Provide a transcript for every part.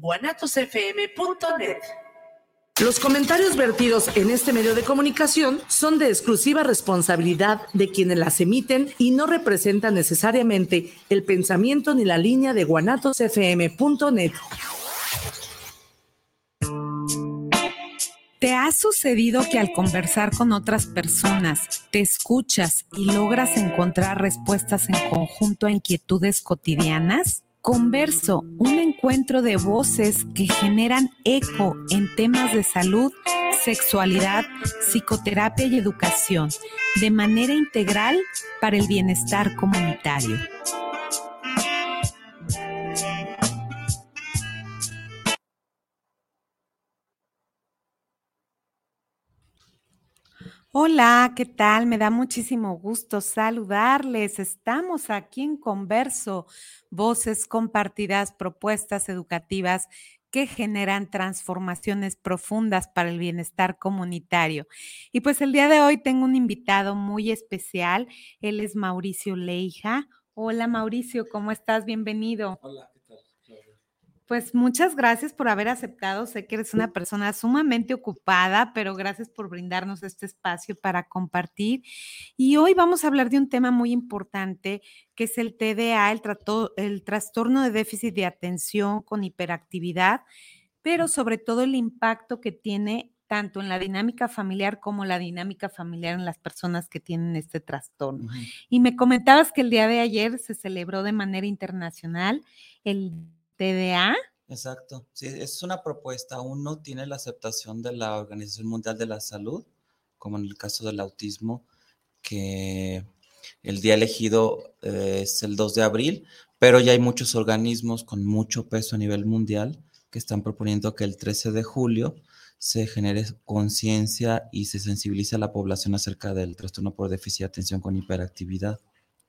guanatosfm.net. Los comentarios vertidos en este medio de comunicación son de exclusiva responsabilidad de quienes las emiten y no representan necesariamente el pensamiento ni la línea de guanatosfm.net. ¿Te ha sucedido que al conversar con otras personas te escuchas y logras encontrar respuestas en conjunto a inquietudes cotidianas? Converso, un encuentro de voces que generan eco en temas de salud, sexualidad, psicoterapia y educación, de manera integral para el bienestar comunitario. Hola, ¿qué tal? Me da muchísimo gusto saludarles. Estamos aquí en Converso, voces compartidas, propuestas educativas que generan transformaciones profundas para el bienestar comunitario. Y pues el día de hoy tengo un invitado muy especial. Él es Mauricio Leija. Hola Mauricio, ¿cómo estás? Bienvenido. Hola. Pues muchas gracias por haber aceptado. Sé que eres una persona sumamente ocupada, pero gracias por brindarnos este espacio para compartir. Y hoy vamos a hablar de un tema muy importante, que es el TDA, el, el trastorno de déficit de atención con hiperactividad, pero sobre todo el impacto que tiene tanto en la dinámica familiar como la dinámica familiar en las personas que tienen este trastorno. Y me comentabas que el día de ayer se celebró de manera internacional el TDA. Exacto, sí, es una propuesta, aún no tiene la aceptación de la Organización Mundial de la Salud, como en el caso del autismo, que el día elegido eh, es el 2 de abril, pero ya hay muchos organismos con mucho peso a nivel mundial que están proponiendo que el 13 de julio se genere conciencia y se sensibilice a la población acerca del trastorno por déficit de atención con hiperactividad.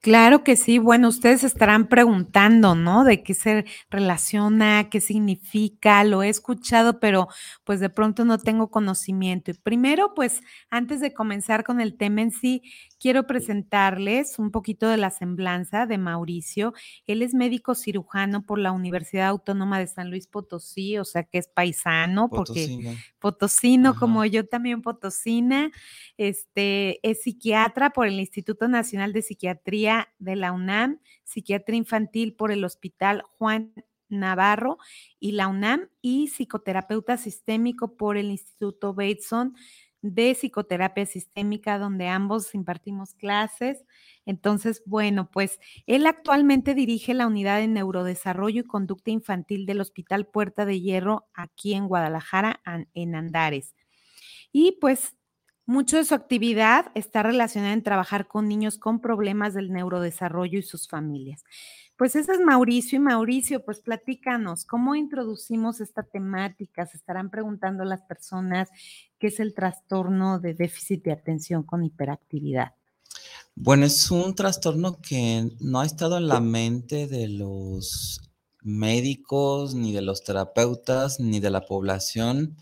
Claro que sí. Bueno, ustedes estarán preguntando, ¿no? De qué se relaciona, qué significa, lo he escuchado, pero pues de pronto no tengo conocimiento. Y primero, pues antes de comenzar con el tema en sí, quiero presentarles un poquito de la semblanza de Mauricio. Él es médico cirujano por la Universidad Autónoma de San Luis Potosí, o sea que es paisano, porque potosino, como yo también potosina. Este es psiquiatra por el Instituto Nacional de Psiquiatría de la UNAM, psiquiatra infantil por el Hospital Juan Navarro y la UNAM y psicoterapeuta sistémico por el Instituto Bateson de psicoterapia sistémica, donde ambos impartimos clases. Entonces, bueno, pues él actualmente dirige la unidad de neurodesarrollo y conducta infantil del Hospital Puerta de Hierro aquí en Guadalajara, en Andares. Y pues mucho de su actividad está relacionada en trabajar con niños con problemas del neurodesarrollo y sus familias. Pues ese es Mauricio y Mauricio, pues platícanos, ¿cómo introducimos esta temática? Se estarán preguntando las personas qué es el trastorno de déficit de atención con hiperactividad. Bueno, es un trastorno que no ha estado en la mente de los médicos, ni de los terapeutas, ni de la población,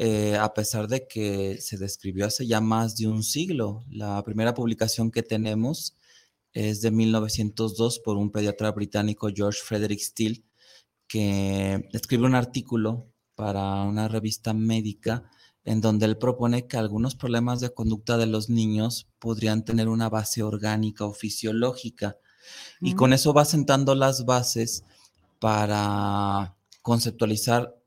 eh, a pesar de que se describió hace ya más de un siglo. La primera publicación que tenemos es de 1902 por un pediatra británico, George Frederick Steele, que escribe un artículo para una revista médica en donde él propone que algunos problemas de conducta de los niños podrían tener una base orgánica o fisiológica. Y con eso va sentando las bases para conceptualizar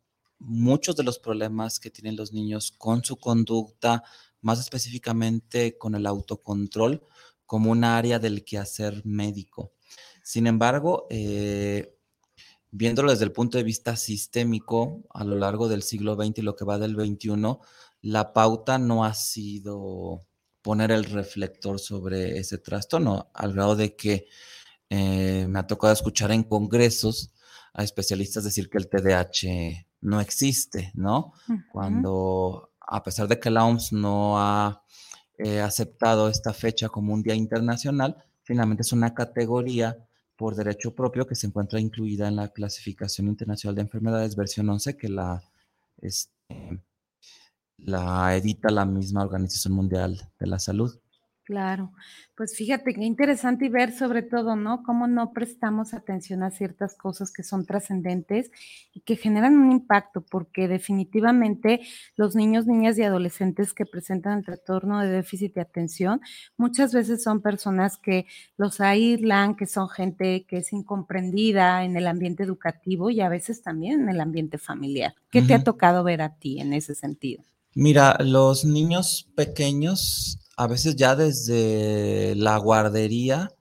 muchos de los problemas que tienen los niños con su conducta, más específicamente con el autocontrol, como un área del quehacer médico. Sin embargo, eh, viéndolo desde el punto de vista sistémico, a lo largo del siglo XX y lo que va del XXI, la pauta no ha sido poner el reflector sobre ese trastorno, al grado de que eh, me ha tocado escuchar en congresos a especialistas decir que el TDAH no existe, ¿no? Cuando, a pesar de que la OMS no ha eh, aceptado esta fecha como un día internacional, finalmente es una categoría por derecho propio que se encuentra incluida en la clasificación internacional de enfermedades versión 11 que la, este, la edita la misma Organización Mundial de la Salud. Claro, pues fíjate qué interesante y ver sobre todo, ¿no? Cómo no prestamos atención a ciertas cosas que son trascendentes y que generan un impacto, porque definitivamente los niños, niñas y adolescentes que presentan el trastorno de déficit de atención muchas veces son personas que los aíslan, que son gente que es incomprendida en el ambiente educativo y a veces también en el ambiente familiar. ¿Qué te ha tocado ver a ti en ese sentido? Mira, los niños pequeños a veces ya desde la guardería,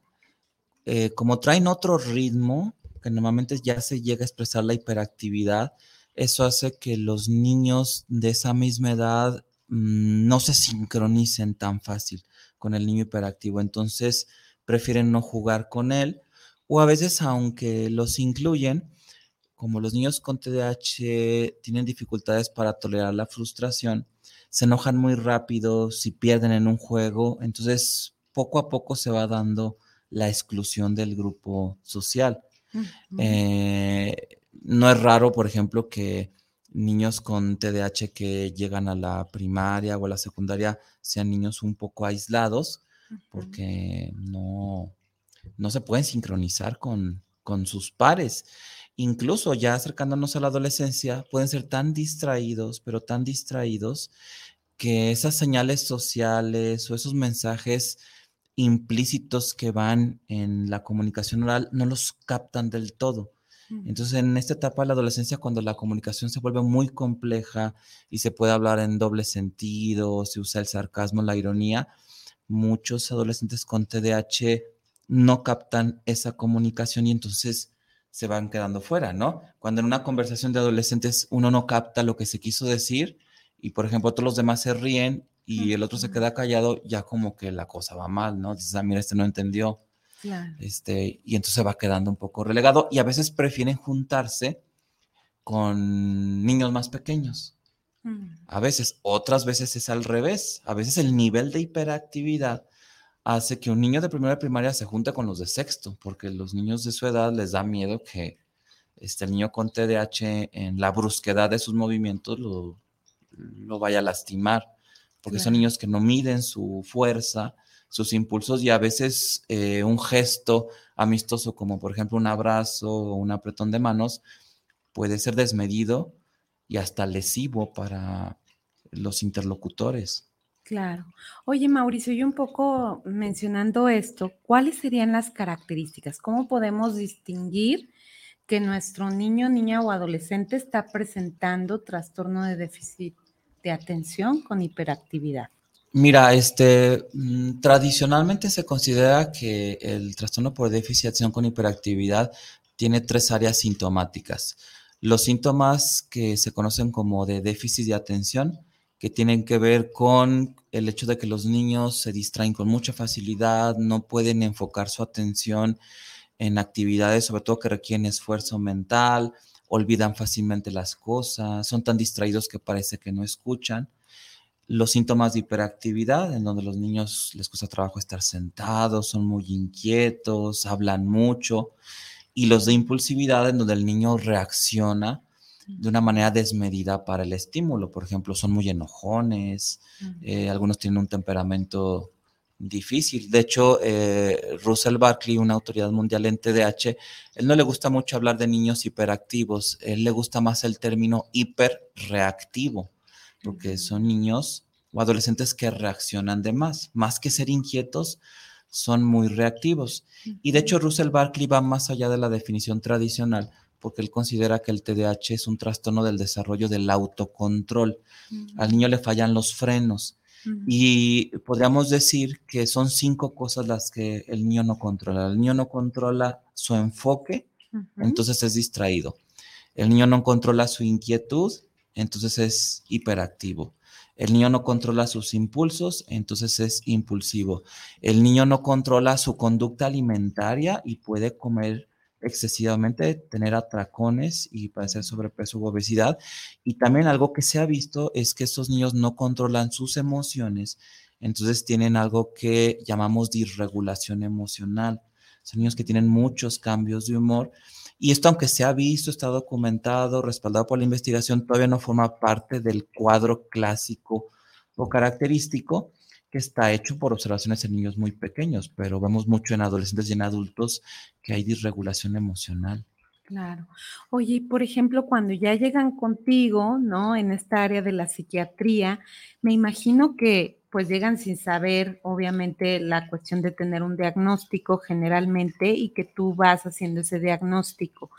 eh, como traen otro ritmo, que normalmente ya se llega a expresar la hiperactividad, eso hace que los niños de esa misma edad mm, no se sincronicen tan fácil con el niño hiperactivo. Entonces prefieren no jugar con él o a veces aunque los incluyen, como los niños con TDAH tienen dificultades para tolerar la frustración, se enojan muy rápido, si pierden en un juego, entonces poco a poco se va dando la exclusión del grupo social. Eh, no es raro, por ejemplo, que niños con TDAH que llegan a la primaria o a la secundaria sean niños un poco aislados porque no, no se pueden sincronizar con, con sus pares incluso ya acercándonos a la adolescencia, pueden ser tan distraídos, pero tan distraídos, que esas señales sociales o esos mensajes implícitos que van en la comunicación oral no los captan del todo. Entonces, en esta etapa de la adolescencia, cuando la comunicación se vuelve muy compleja y se puede hablar en doble sentido, se usa el sarcasmo, la ironía, muchos adolescentes con TDAH no captan esa comunicación y entonces se van quedando fuera, ¿no? Cuando en una conversación de adolescentes uno no capta lo que se quiso decir y, por ejemplo, todos los demás se ríen y el otro se queda callado, ya como que la cosa va mal, ¿no? Dices, ah, mira, este no entendió. Este, y entonces va quedando un poco relegado y a veces prefieren juntarse con niños más pequeños. Mm. A veces, otras veces es al revés. A veces el nivel de hiperactividad hace que un niño de primera primaria se junte con los de sexto, porque los niños de su edad les da miedo que este, el niño con TDAH en la brusquedad de sus movimientos lo, lo vaya a lastimar, porque son niños que no miden su fuerza, sus impulsos y a veces eh, un gesto amistoso como por ejemplo un abrazo o un apretón de manos puede ser desmedido y hasta lesivo para los interlocutores. Claro. Oye, Mauricio, y un poco mencionando esto, ¿cuáles serían las características? ¿Cómo podemos distinguir que nuestro niño, niña o adolescente está presentando trastorno de déficit de atención con hiperactividad? Mira, este, mm, tradicionalmente se considera que el trastorno por déficit de atención con hiperactividad tiene tres áreas sintomáticas. Los síntomas que se conocen como de déficit de atención, que tienen que ver con el hecho de que los niños se distraen con mucha facilidad, no pueden enfocar su atención en actividades, sobre todo que requieren esfuerzo mental, olvidan fácilmente las cosas, son tan distraídos que parece que no escuchan. Los síntomas de hiperactividad, en donde los niños les cuesta trabajo estar sentados, son muy inquietos, hablan mucho. Y los de impulsividad, en donde el niño reacciona de una manera desmedida para el estímulo. Por ejemplo, son muy enojones, eh, algunos tienen un temperamento difícil. De hecho, eh, Russell Barkley, una autoridad mundial en TDAH, él no le gusta mucho hablar de niños hiperactivos, él le gusta más el término hiperreactivo, porque son niños o adolescentes que reaccionan de más, más que ser inquietos, son muy reactivos. Y de hecho, Russell Barkley va más allá de la definición tradicional porque él considera que el TDAH es un trastorno del desarrollo del autocontrol. Al niño le fallan los frenos. Y podríamos decir que son cinco cosas las que el niño no controla. El niño no controla su enfoque, entonces es distraído. El niño no controla su inquietud, entonces es hiperactivo. El niño no controla sus impulsos, entonces es impulsivo. El niño no controla su conducta alimentaria y puede comer excesivamente, tener atracones y padecer sobrepeso u obesidad. Y también algo que se ha visto es que estos niños no controlan sus emociones, entonces tienen algo que llamamos disregulación emocional. Son niños que tienen muchos cambios de humor. Y esto, aunque se ha visto, está documentado, respaldado por la investigación, todavía no forma parte del cuadro clásico o característico. Que está hecho por observaciones en niños muy pequeños, pero vemos mucho en adolescentes y en adultos que hay disregulación emocional. Claro. Oye, por ejemplo, cuando ya llegan contigo, ¿no? En esta área de la psiquiatría, me imagino que pues llegan sin saber, obviamente, la cuestión de tener un diagnóstico generalmente y que tú vas haciendo ese diagnóstico.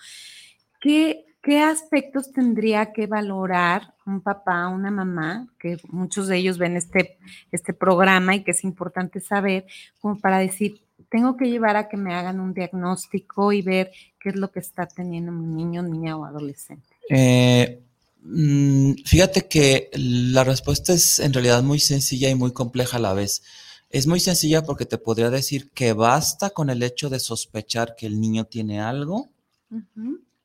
¿Qué, qué aspectos tendría que valorar un papá, una mamá, que muchos de ellos ven este, este programa y que es importante saber, como para decir, tengo que llevar a que me hagan un diagnóstico y ver qué es lo que está teniendo mi niño, niña o adolescente? Eh, mm, fíjate que la respuesta es en realidad muy sencilla y muy compleja a la vez. Es muy sencilla porque te podría decir que basta con el hecho de sospechar que el niño tiene algo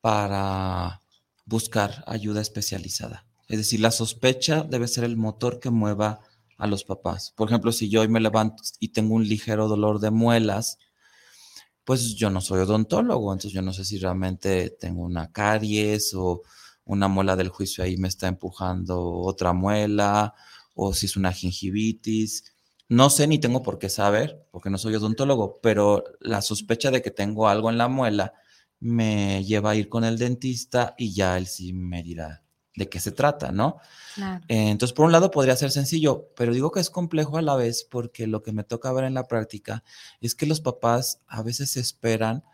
para buscar ayuda especializada. Es decir, la sospecha debe ser el motor que mueva a los papás. Por ejemplo, si yo hoy me levanto y tengo un ligero dolor de muelas, pues yo no soy odontólogo, entonces yo no sé si realmente tengo una caries o una muela del juicio ahí me está empujando otra muela o si es una gingivitis. No sé ni tengo por qué saber, porque no soy odontólogo, pero la sospecha de que tengo algo en la muela me lleva a ir con el dentista y ya él sí me dirá de qué se trata, ¿no? Eh, entonces, por un lado podría ser sencillo, pero digo que es complejo a la vez porque lo que me toca ver en la práctica es que los papás a veces esperan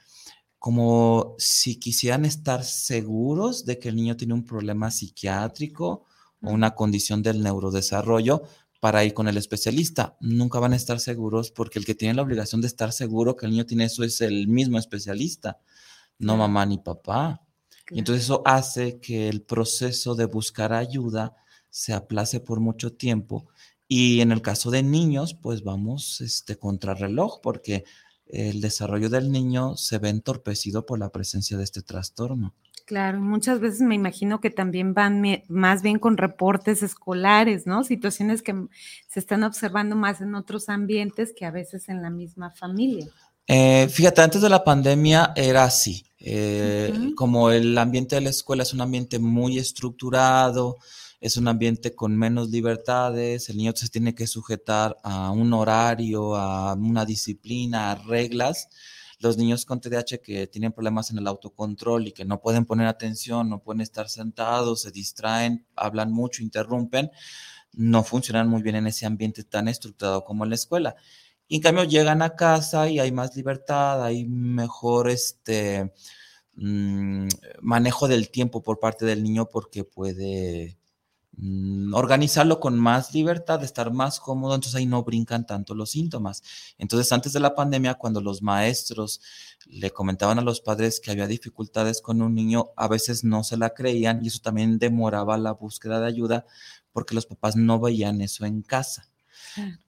como si quisieran estar seguros de que el niño tiene un problema psiquiátrico o una condición del neurodesarrollo para ir con el especialista. Nunca van a estar seguros porque el que tiene la obligación de estar seguro que el niño tiene eso es el mismo especialista, no mamá ni papá. Y entonces eso hace que el proceso de buscar ayuda se aplace por mucho tiempo. Y en el caso de niños, pues vamos este, contra reloj, porque el desarrollo del niño se ve entorpecido por la presencia de este trastorno. Claro, muchas veces me imagino que también van más bien con reportes escolares, ¿no? Situaciones que se están observando más en otros ambientes que a veces en la misma familia. Eh, fíjate, antes de la pandemia era así. Eh, como el ambiente de la escuela es un ambiente muy estructurado, es un ambiente con menos libertades, el niño se tiene que sujetar a un horario, a una disciplina, a reglas. Los niños con TDAH que tienen problemas en el autocontrol y que no pueden poner atención, no pueden estar sentados, se distraen, hablan mucho, interrumpen, no funcionan muy bien en ese ambiente tan estructurado como en la escuela. Y en cambio llegan a casa y hay más libertad, hay mejor este, mm, manejo del tiempo por parte del niño porque puede mm, organizarlo con más libertad, estar más cómodo, entonces ahí no brincan tanto los síntomas. Entonces antes de la pandemia, cuando los maestros le comentaban a los padres que había dificultades con un niño, a veces no se la creían y eso también demoraba la búsqueda de ayuda porque los papás no veían eso en casa.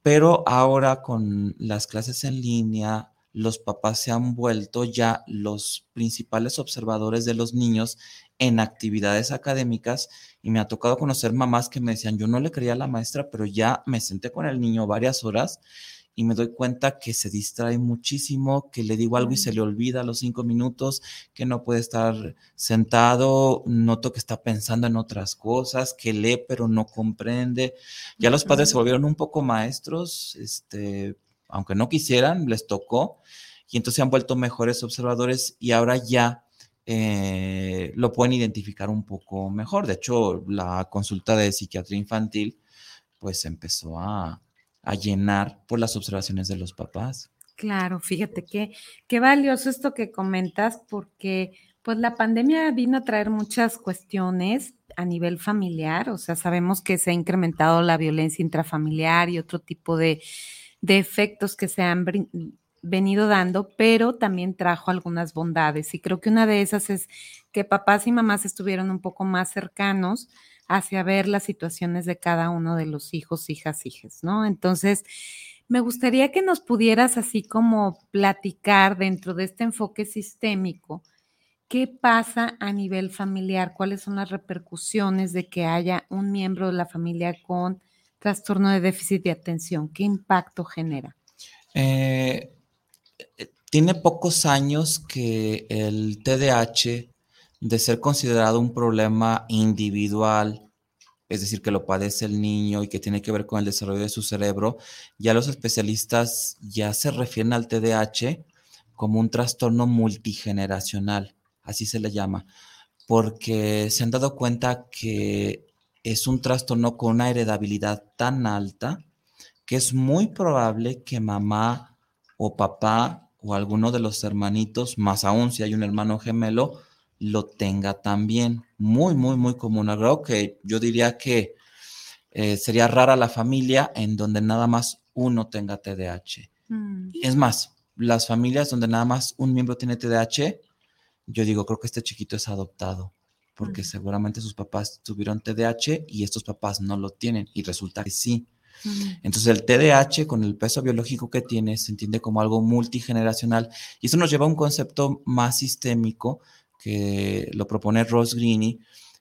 Pero ahora con las clases en línea, los papás se han vuelto ya los principales observadores de los niños en actividades académicas y me ha tocado conocer mamás que me decían, yo no le creía a la maestra, pero ya me senté con el niño varias horas y me doy cuenta que se distrae muchísimo, que le digo algo y se le olvida a los cinco minutos, que no puede estar sentado, noto que está pensando en otras cosas, que lee pero no comprende. Ya los padres se volvieron un poco maestros, este, aunque no quisieran, les tocó, y entonces se han vuelto mejores observadores y ahora ya eh, lo pueden identificar un poco mejor. De hecho, la consulta de psiquiatría infantil pues empezó a, a llenar por las observaciones de los papás. Claro, fíjate que qué valioso esto que comentas porque pues la pandemia vino a traer muchas cuestiones a nivel familiar, o sea, sabemos que se ha incrementado la violencia intrafamiliar y otro tipo de, de efectos que se han venido dando, pero también trajo algunas bondades y creo que una de esas es que papás y mamás estuvieron un poco más cercanos, hacia ver las situaciones de cada uno de los hijos, hijas, hijas, ¿no? Entonces, me gustaría que nos pudieras así como platicar dentro de este enfoque sistémico, ¿qué pasa a nivel familiar? ¿Cuáles son las repercusiones de que haya un miembro de la familia con trastorno de déficit de atención? ¿Qué impacto genera? Eh, eh, tiene pocos años que el TDAH de ser considerado un problema individual es decir, que lo padece el niño y que tiene que ver con el desarrollo de su cerebro, ya los especialistas ya se refieren al TDAH como un trastorno multigeneracional, así se le llama, porque se han dado cuenta que es un trastorno con una heredabilidad tan alta que es muy probable que mamá o papá o alguno de los hermanitos, más aún si hay un hermano gemelo, lo tenga también. Muy, muy, muy común. Creo que yo diría que eh, sería rara la familia en donde nada más uno tenga TDAH. Mm. Es más, las familias donde nada más un miembro tiene TDAH, yo digo, creo que este chiquito es adoptado, porque mm. seguramente sus papás tuvieron TDAH y estos papás no lo tienen y resulta que sí. Entonces el TDAH con el peso biológico que tiene se entiende como algo multigeneracional y eso nos lleva a un concepto más sistémico que lo propone Ross Greene,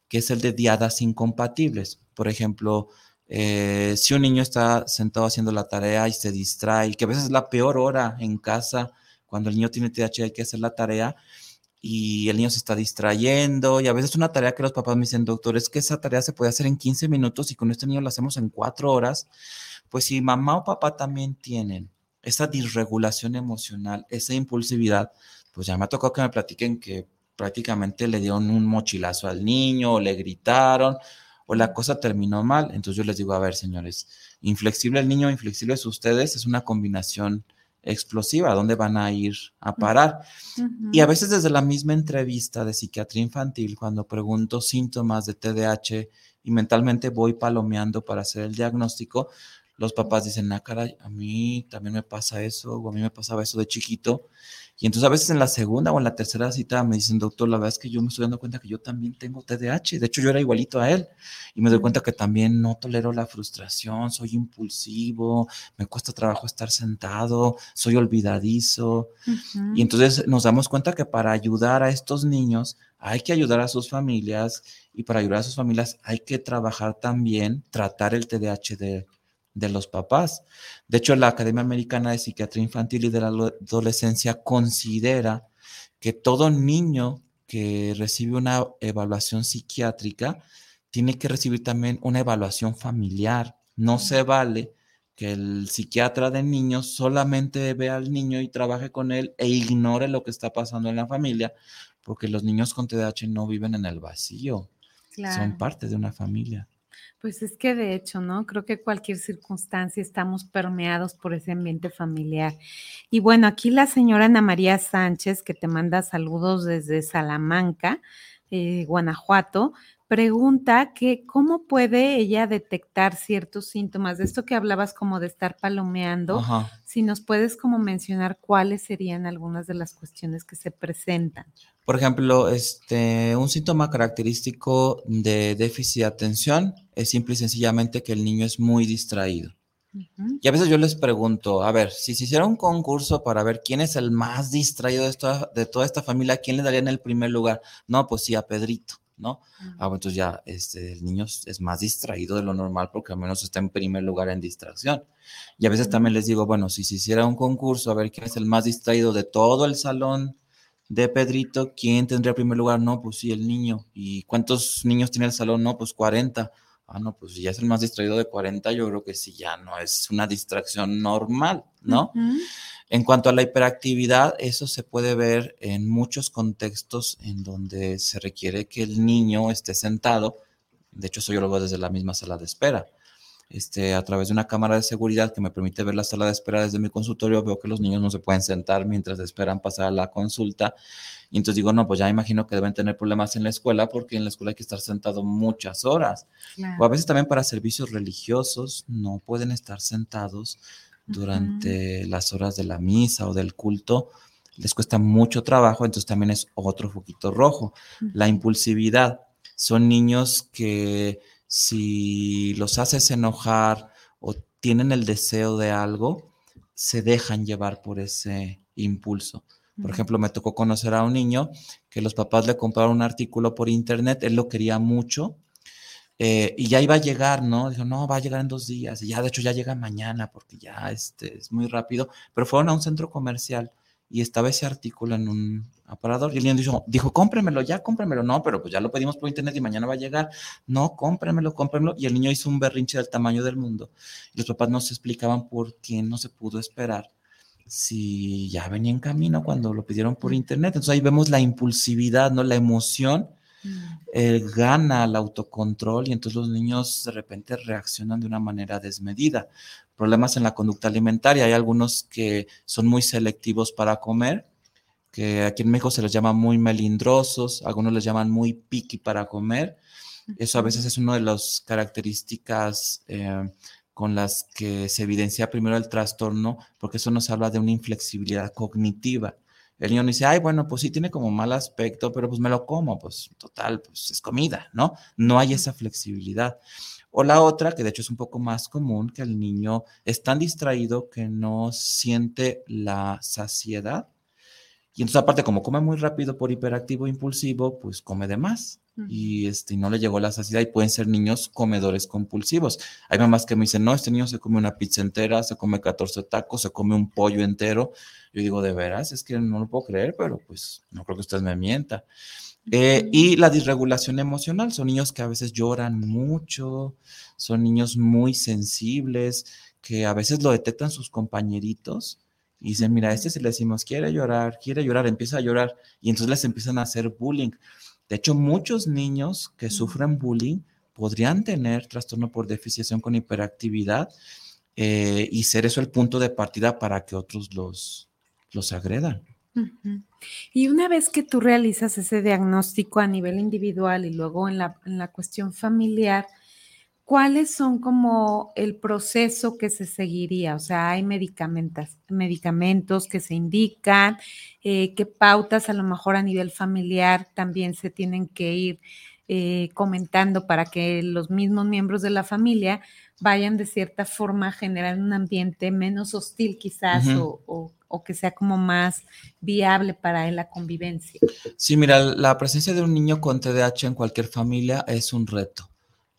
que es el de diadas incompatibles. Por ejemplo, eh, si un niño está sentado haciendo la tarea y se distrae, que a veces es la peor hora en casa, cuando el niño tiene TDAH hay que hacer la tarea y el niño se está distrayendo y a veces es una tarea que los papás me dicen, doctor, es que esa tarea se puede hacer en 15 minutos y con este niño la hacemos en 4 horas. Pues si mamá o papá también tienen esa disregulación emocional, esa impulsividad, pues ya me ha tocado que me platiquen que prácticamente le dieron un mochilazo al niño o le gritaron o la cosa terminó mal. Entonces yo les digo, a ver, señores, inflexible el niño, inflexibles ustedes, es una combinación explosiva, ¿dónde van a ir a parar? Y a veces desde la misma entrevista de psiquiatría infantil, cuando pregunto síntomas de TDAH y mentalmente voy palomeando para hacer el diagnóstico, los papás dicen, ah, caray, a mí también me pasa eso, o a mí me pasaba eso de chiquito. Y entonces a veces en la segunda o en la tercera cita me dicen, doctor, la verdad es que yo me estoy dando cuenta que yo también tengo TDAH. De hecho, yo era igualito a él. Y me doy cuenta que también no tolero la frustración, soy impulsivo, me cuesta trabajo estar sentado, soy olvidadizo. Y entonces nos damos cuenta que para ayudar a estos niños hay que ayudar a sus familias y para ayudar a sus familias hay que trabajar también, tratar el TDAH de de los papás. De hecho, la Academia Americana de Psiquiatría Infantil y de la Adolescencia considera que todo niño que recibe una evaluación psiquiátrica tiene que recibir también una evaluación familiar. No se vale que el psiquiatra de niños solamente vea al niño y trabaje con él e ignore lo que está pasando en la familia, porque los niños con TDAH no viven en el vacío, son parte de una familia. Pues es que de hecho, ¿no? Creo que cualquier circunstancia estamos permeados por ese ambiente familiar. Y bueno, aquí la señora Ana María Sánchez, que te manda saludos desde Salamanca, eh, Guanajuato, pregunta que cómo puede ella detectar ciertos síntomas de esto que hablabas como de estar palomeando, si nos puedes como mencionar cuáles serían algunas de las cuestiones que se presentan. Por ejemplo, este, un síntoma característico de déficit de atención es simple y sencillamente que el niño es muy distraído. Y a veces yo les pregunto, a ver, si se hiciera un concurso para ver quién es el más distraído de, de toda esta familia, ¿quién le daría en el primer lugar? No, pues sí, a Pedrito. ¿No? Ah, entonces ya este, el niño es más distraído de lo normal porque al menos está en primer lugar en distracción. Y a veces también les digo, bueno, si se hiciera un concurso a ver quién es el más distraído de todo el salón de Pedrito, ¿quién tendría primer lugar? No, pues sí, el niño. ¿Y cuántos niños tiene el salón? No, pues 40. Ah, no, pues si ya es el más distraído de 40, yo creo que sí, ya no es una distracción normal, ¿no? En cuanto a la hiperactividad, eso se puede ver en muchos contextos en donde se requiere que el niño esté sentado. De hecho, eso yo lo veo desde la misma sala de espera. Este, a través de una cámara de seguridad que me permite ver la sala de espera desde mi consultorio, veo que los niños no se pueden sentar mientras esperan pasar a la consulta. Y entonces digo, no, pues ya imagino que deben tener problemas en la escuela porque en la escuela hay que estar sentado muchas horas. O a veces también para servicios religiosos no pueden estar sentados durante las horas de la misa o del culto, les cuesta mucho trabajo, entonces también es otro foquito rojo. La impulsividad. Son niños que si los haces enojar o tienen el deseo de algo, se dejan llevar por ese impulso. Por ejemplo, me tocó conocer a un niño que los papás le compraron un artículo por internet, él lo quería mucho eh, y ya iba a llegar, ¿no? Dijo, no, va a llegar en dos días. Y ya, de hecho, ya llega mañana porque ya este, es muy rápido. Pero fueron a un centro comercial y estaba ese artículo en un aparador y el niño dijo, dijo, cómpremelo, ya cómpremelo. No, pero pues ya lo pedimos por internet y mañana va a llegar. No, cómpremelo, cómpremelo. Y el niño hizo un berrinche del tamaño del mundo. Y los papás no se explicaban por qué no se pudo esperar si ya venía en camino cuando lo pidieron por internet. Entonces ahí vemos la impulsividad, ¿no? La emoción eh, gana el autocontrol y entonces los niños de repente reaccionan de una manera desmedida. Problemas en la conducta alimentaria. Hay algunos que son muy selectivos para comer, que aquí en México se les llama muy melindrosos, algunos les llaman muy picky para comer. Eso a veces es una de las características eh, con las que se evidencia primero el trastorno, porque eso nos habla de una inflexibilidad cognitiva. El niño dice, ay, bueno, pues sí tiene como mal aspecto, pero pues me lo como, pues total, pues es comida, ¿no? No hay esa flexibilidad. O la otra, que de hecho es un poco más común, que el niño es tan distraído que no siente la saciedad. Y entonces aparte, como come muy rápido por hiperactivo impulsivo, pues come de más y este, no le llegó la saciedad y pueden ser niños comedores compulsivos. Hay mamás que me dicen, no, este niño se come una pizza entera, se come 14 tacos, se come un pollo entero. Yo digo, de veras, es que no lo puedo creer, pero pues no creo que usted me mienta. Eh, y la disregulación emocional, son niños que a veces lloran mucho, son niños muy sensibles, que a veces lo detectan sus compañeritos y dicen, mira, este si le decimos, quiere llorar, quiere llorar, empieza a llorar, y entonces les empiezan a hacer bullying. De hecho, muchos niños que sufren bullying podrían tener trastorno por deficiencia con hiperactividad eh, y ser eso el punto de partida para que otros los, los agredan. Y una vez que tú realizas ese diagnóstico a nivel individual y luego en la, en la cuestión familiar, ¿cuáles son como el proceso que se seguiría? O sea, hay medicamentos, medicamentos que se indican, eh, qué pautas a lo mejor a nivel familiar también se tienen que ir eh, comentando para que los mismos miembros de la familia vayan de cierta forma a generar un ambiente menos hostil quizás o, o, que sea como más viable para la convivencia. Sí, mira, la presencia de un niño con TDAH en cualquier familia es un reto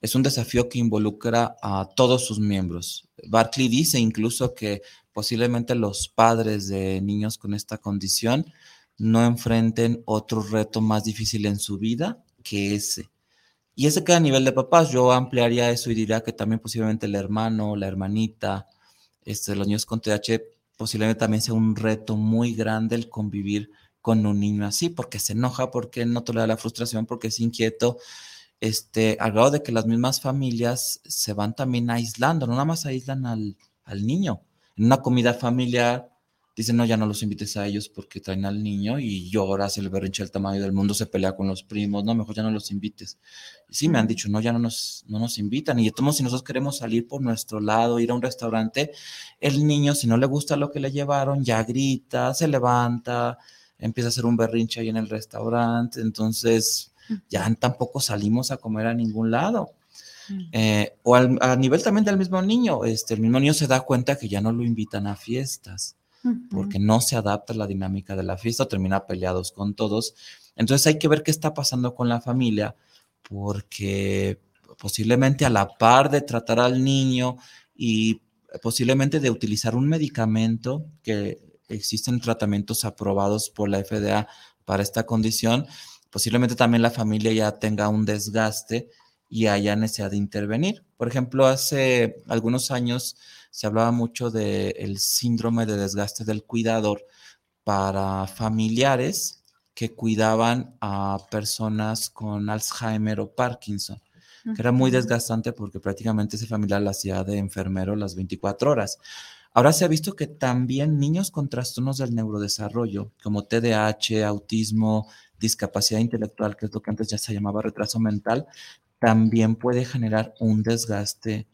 es un desafío que involucra a todos sus miembros. Barclay dice incluso que posiblemente los padres de niños con esta condición no enfrenten otro reto más difícil en su vida que ese. Y ese queda a nivel de papás. Yo ampliaría eso y diría que también posiblemente el hermano, la hermanita, este, los niños con TH, posiblemente también sea un reto muy grande el convivir con un niño así, porque se enoja, porque no tolera la frustración, porque es inquieto este, al grado de que las mismas familias se van también aislando, no nada más aíslan al, al niño. En una comida familiar dicen, no, ya no los invites a ellos porque traen al niño y llora, se el berrinche el tamaño del mundo, se pelea con los primos, no, mejor ya no los invites. Y sí, me han dicho, no, ya no nos, no nos invitan. Y todos si nosotros queremos salir por nuestro lado, ir a un restaurante, el niño, si no le gusta lo que le llevaron, ya grita, se levanta, empieza a hacer un berrinche ahí en el restaurante. Entonces, ya tampoco salimos a comer a ningún lado. Mm. Eh, o a nivel también del mismo niño, este, el mismo niño se da cuenta que ya no lo invitan a fiestas, porque no se adapta a la dinámica de la fiesta, termina peleados con todos. Entonces hay que ver qué está pasando con la familia, porque posiblemente a la par de tratar al niño y posiblemente de utilizar un medicamento que existen tratamientos aprobados por la FDA para esta condición, posiblemente también la familia ya tenga un desgaste y haya necesidad de intervenir. Por ejemplo, hace algunos años se hablaba mucho del síndrome de desgaste del cuidador para familiares que cuidaban a personas con Alzheimer o Parkinson, que era muy desgastante porque prácticamente ese familiar la hacía de enfermero las 24 horas. Ahora se ha visto que también niños con trastornos del neurodesarrollo, como TDAH, autismo, discapacidad intelectual, que es lo que antes ya se llamaba retraso mental, también puede generar un desgaste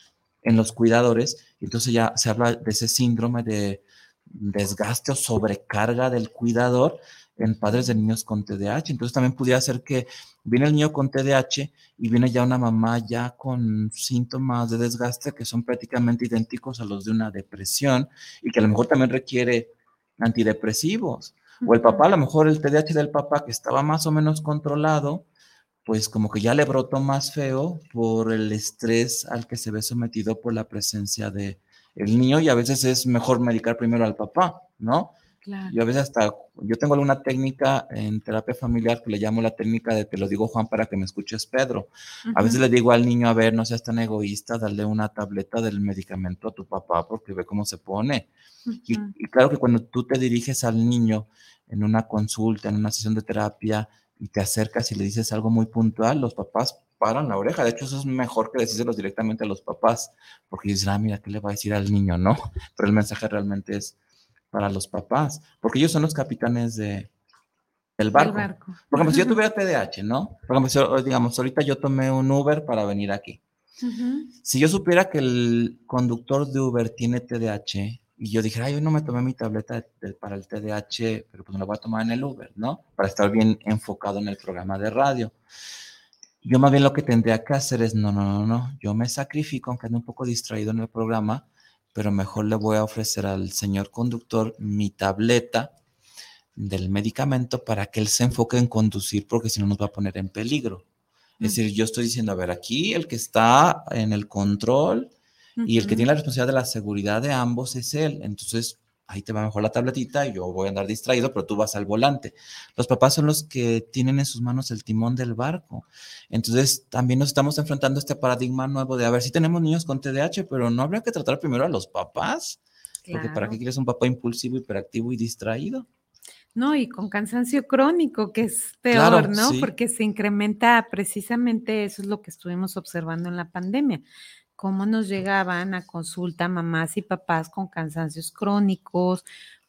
en los cuidadores. Entonces ya se habla de ese síndrome de desgaste o sobrecarga del cuidador en padres de niños con TDAH. Entonces también pudiera ser que viene el niño con TDAH y viene ya una mamá ya con síntomas de desgaste que son prácticamente idénticos a los de una depresión y que a lo mejor también requiere antidepresivos. O el papá, a lo mejor el TDAH del papá que estaba más o menos controlado, pues como que ya le brotó más feo por el estrés al que se ve sometido por la presencia de el niño y a veces es mejor medicar primero al papá, ¿no? Yo a veces hasta, yo tengo alguna técnica en terapia familiar que le llamo la técnica de te lo digo Juan para que me escuches Pedro. A veces le digo al niño, a ver, no seas tan egoísta, dale una tableta del medicamento a tu papá porque ve cómo se pone. y, y, claro que cuando tú te diriges al niño en una consulta, en una sesión de terapia, y te acercas y le dices algo muy puntual, los papás paran la oreja. De hecho, eso es mejor que decírselos directamente a los papás, porque dices, ah, mira, ¿qué le va a decir al niño? No, pero el mensaje realmente es para los papás, porque ellos son los capitanes de, del barco. Por ejemplo, si yo tuviera TDAH, ¿no? Por ejemplo, digamos, ahorita yo tomé un Uber para venir aquí. Si yo supiera que el conductor de Uber tiene TDAH y yo dije, ay, yo no me tomé mi tableta para el TDAH, pero pues me la voy a tomar en el Uber, ¿no? Para estar bien enfocado en el programa de radio. Yo más bien lo que tendría que hacer es, no, no, no, no, yo me sacrifico, aunque ande un poco distraído en el programa, pero mejor le voy a ofrecer al señor conductor mi tableta del medicamento para que él se enfoque en conducir, porque si no nos va a poner en peligro. Es decir, yo estoy diciendo, a ver, aquí el que está en el control y el que tiene la responsabilidad de la seguridad de ambos es él. Entonces, ahí te va mejor la tabletita y yo voy a andar distraído, pero tú vas al volante. Los papás son los que tienen en sus manos el timón del barco. Entonces, también nos estamos enfrentando a este paradigma nuevo de, a ver, si tenemos niños con TDAH, pero no habría que tratar primero a los papás. Porque ¿para qué quieres un papá impulsivo, hiperactivo y distraído? No, y con cansancio crónico, que es peor, ¿no? Porque se incrementa precisamente eso es lo que estuvimos observando en la pandemia cómo nos llegaban a consulta mamás y papás con cansancios crónicos,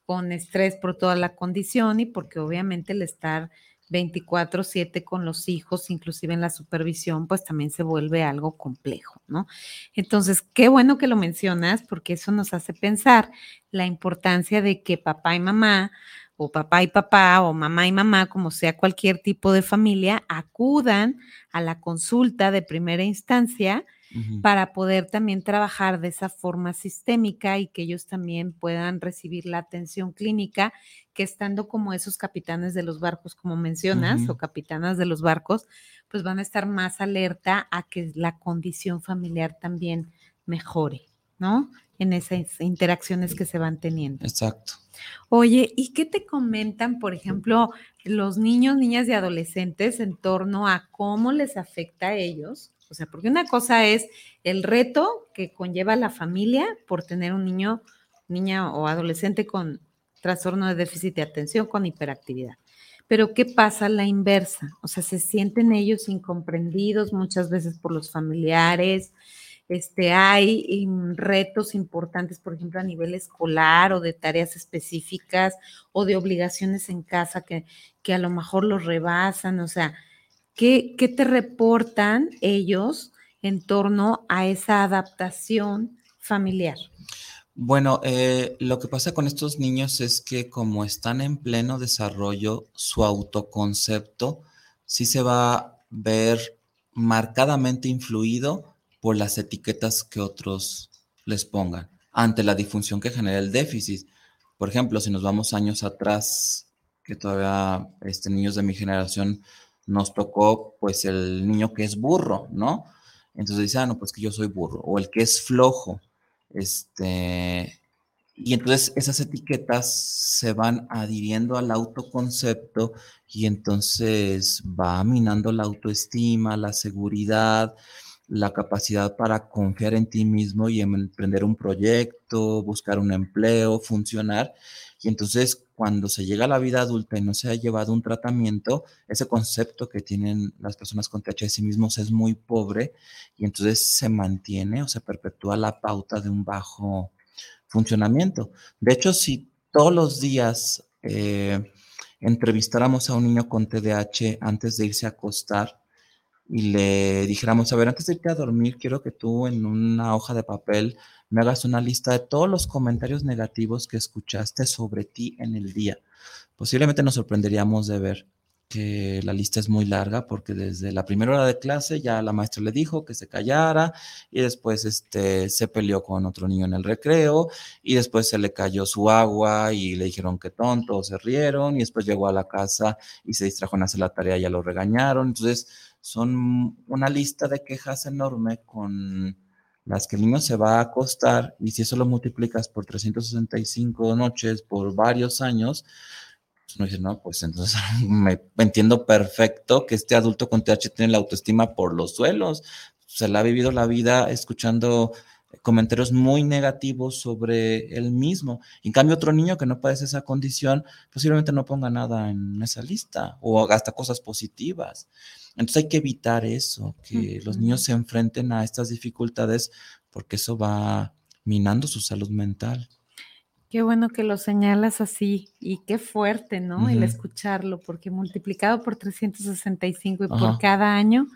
con estrés por toda la condición y porque obviamente el estar 24/7 con los hijos, inclusive en la supervisión, pues también se vuelve algo complejo, ¿no? Entonces, qué bueno que lo mencionas porque eso nos hace pensar la importancia de que papá y mamá o papá y papá o mamá y mamá, como sea cualquier tipo de familia, acudan a la consulta de primera instancia para poder también trabajar de esa forma sistémica y que ellos también puedan recibir la atención clínica, que estando como esos capitanes de los barcos, como mencionas, o capitanas de los barcos, pues van a estar más alerta a que la condición familiar también mejore, ¿no? En esas interacciones que se van teniendo. Exacto. Oye, ¿y qué te comentan, por ejemplo, los niños, niñas y adolescentes en torno a cómo les afecta a ellos o sea, porque una cosa es el reto que conlleva la familia por tener un niño, niña o adolescente con trastorno de déficit de atención, con hiperactividad. Pero ¿qué pasa la inversa? O sea, se sienten ellos incomprendidos muchas veces por los familiares. Este, hay retos importantes, por ejemplo, a nivel escolar o de tareas específicas o de obligaciones en casa que, que a lo mejor los rebasan. O sea, ¿Qué, te reportan ellos en torno a esa adaptación familiar? Bueno, eh, lo que pasa con estos niños es que como están en pleno desarrollo, su autoconcepto sí se va a ver marcadamente influido por las etiquetas que otros les pongan ante la disfunción que genera el déficit. Por ejemplo, si nos vamos años atrás, que todavía este, niños de mi generación nos tocó pues el niño que es burro, ¿no? Entonces dice, ah, no, pues que yo soy burro, o el que es flojo, este, y entonces esas etiquetas se van adhiriendo al autoconcepto y entonces va minando la autoestima, la seguridad, la capacidad para confiar en ti mismo y emprender un proyecto, buscar un empleo, funcionar. Y entonces cuando se llega a la vida adulta y no se ha llevado un tratamiento, ese concepto que tienen las personas con TH de sí mismos es muy pobre y entonces se mantiene o se perpetúa la pauta de un bajo funcionamiento. De hecho, si todos los días eh, entrevistáramos a un niño con TDAH antes de irse a acostar y le dijéramos, a ver, antes de irte a dormir, quiero que tú en una hoja de papel me hagas una lista de todos los comentarios negativos que escuchaste sobre ti en el día. Posiblemente nos sorprenderíamos de ver que la lista es muy larga porque desde la primera hora de clase ya la maestra le dijo que se callara y después este, se peleó con otro niño en el recreo y después se le cayó su agua y le dijeron que tonto, se rieron y después llegó a la casa y se distrajo en hacer la tarea y ya lo regañaron. Entonces son una lista de quejas enorme con las que el niño se va a acostar y si eso lo multiplicas por 365 noches por varios años, pues uno no, pues entonces me entiendo perfecto que este adulto con TH tiene la autoestima por los suelos, se le ha vivido la vida escuchando comentarios muy negativos sobre él mismo. En cambio, otro niño que no padece esa condición, posiblemente no ponga nada en esa lista o hasta cosas positivas. Entonces hay que evitar eso, que los niños se enfrenten a estas dificultades porque eso va minando su salud mental. Qué bueno que lo señalas así y qué fuerte, ¿no? El escucharlo, porque multiplicado por 365 y por cada año,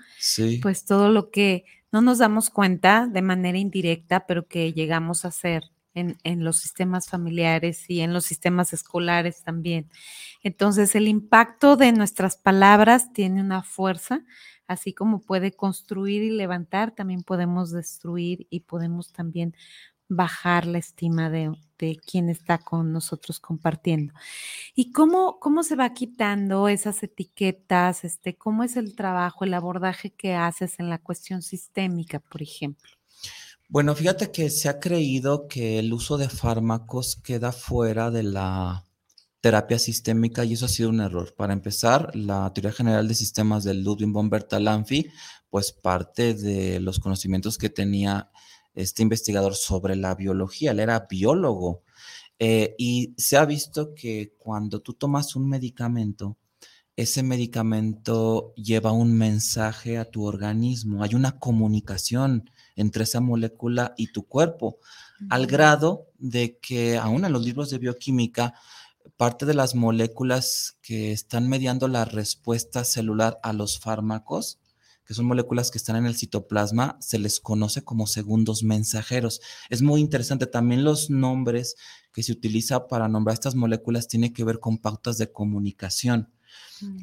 pues todo lo que no nos damos cuenta de manera indirecta, pero que llegamos a hacer en, en, los sistemas familiares y en los sistemas escolares también. Entonces, el impacto de nuestras palabras tiene una fuerza, así como puede construir y levantar, también podemos destruir y podemos también bajar la estima de, de quien está con nosotros compartiendo. ¿Y cómo, cómo se va quitando esas etiquetas? Este, ¿Cómo es el trabajo, el abordaje que haces en la cuestión sistémica, por ejemplo? Bueno, fíjate que se ha creído que el uso de fármacos queda fuera de la terapia sistémica y eso ha sido un error. Para empezar, la teoría general de sistemas de Ludwig von Bertalanffy, pues parte de los conocimientos que tenía este investigador sobre la biología, él era biólogo. Eh, y se ha visto que cuando tú tomas un medicamento, ese medicamento lleva un mensaje a tu organismo, hay una comunicación entre esa molécula y tu cuerpo, al grado de que aún en los libros de bioquímica, parte de las moléculas que están mediando la respuesta celular a los fármacos que son moléculas que están en el citoplasma, se les conoce como segundos mensajeros. Es muy interesante. También los nombres que se utiliza para nombrar estas moléculas tienen que ver con pautas de comunicación.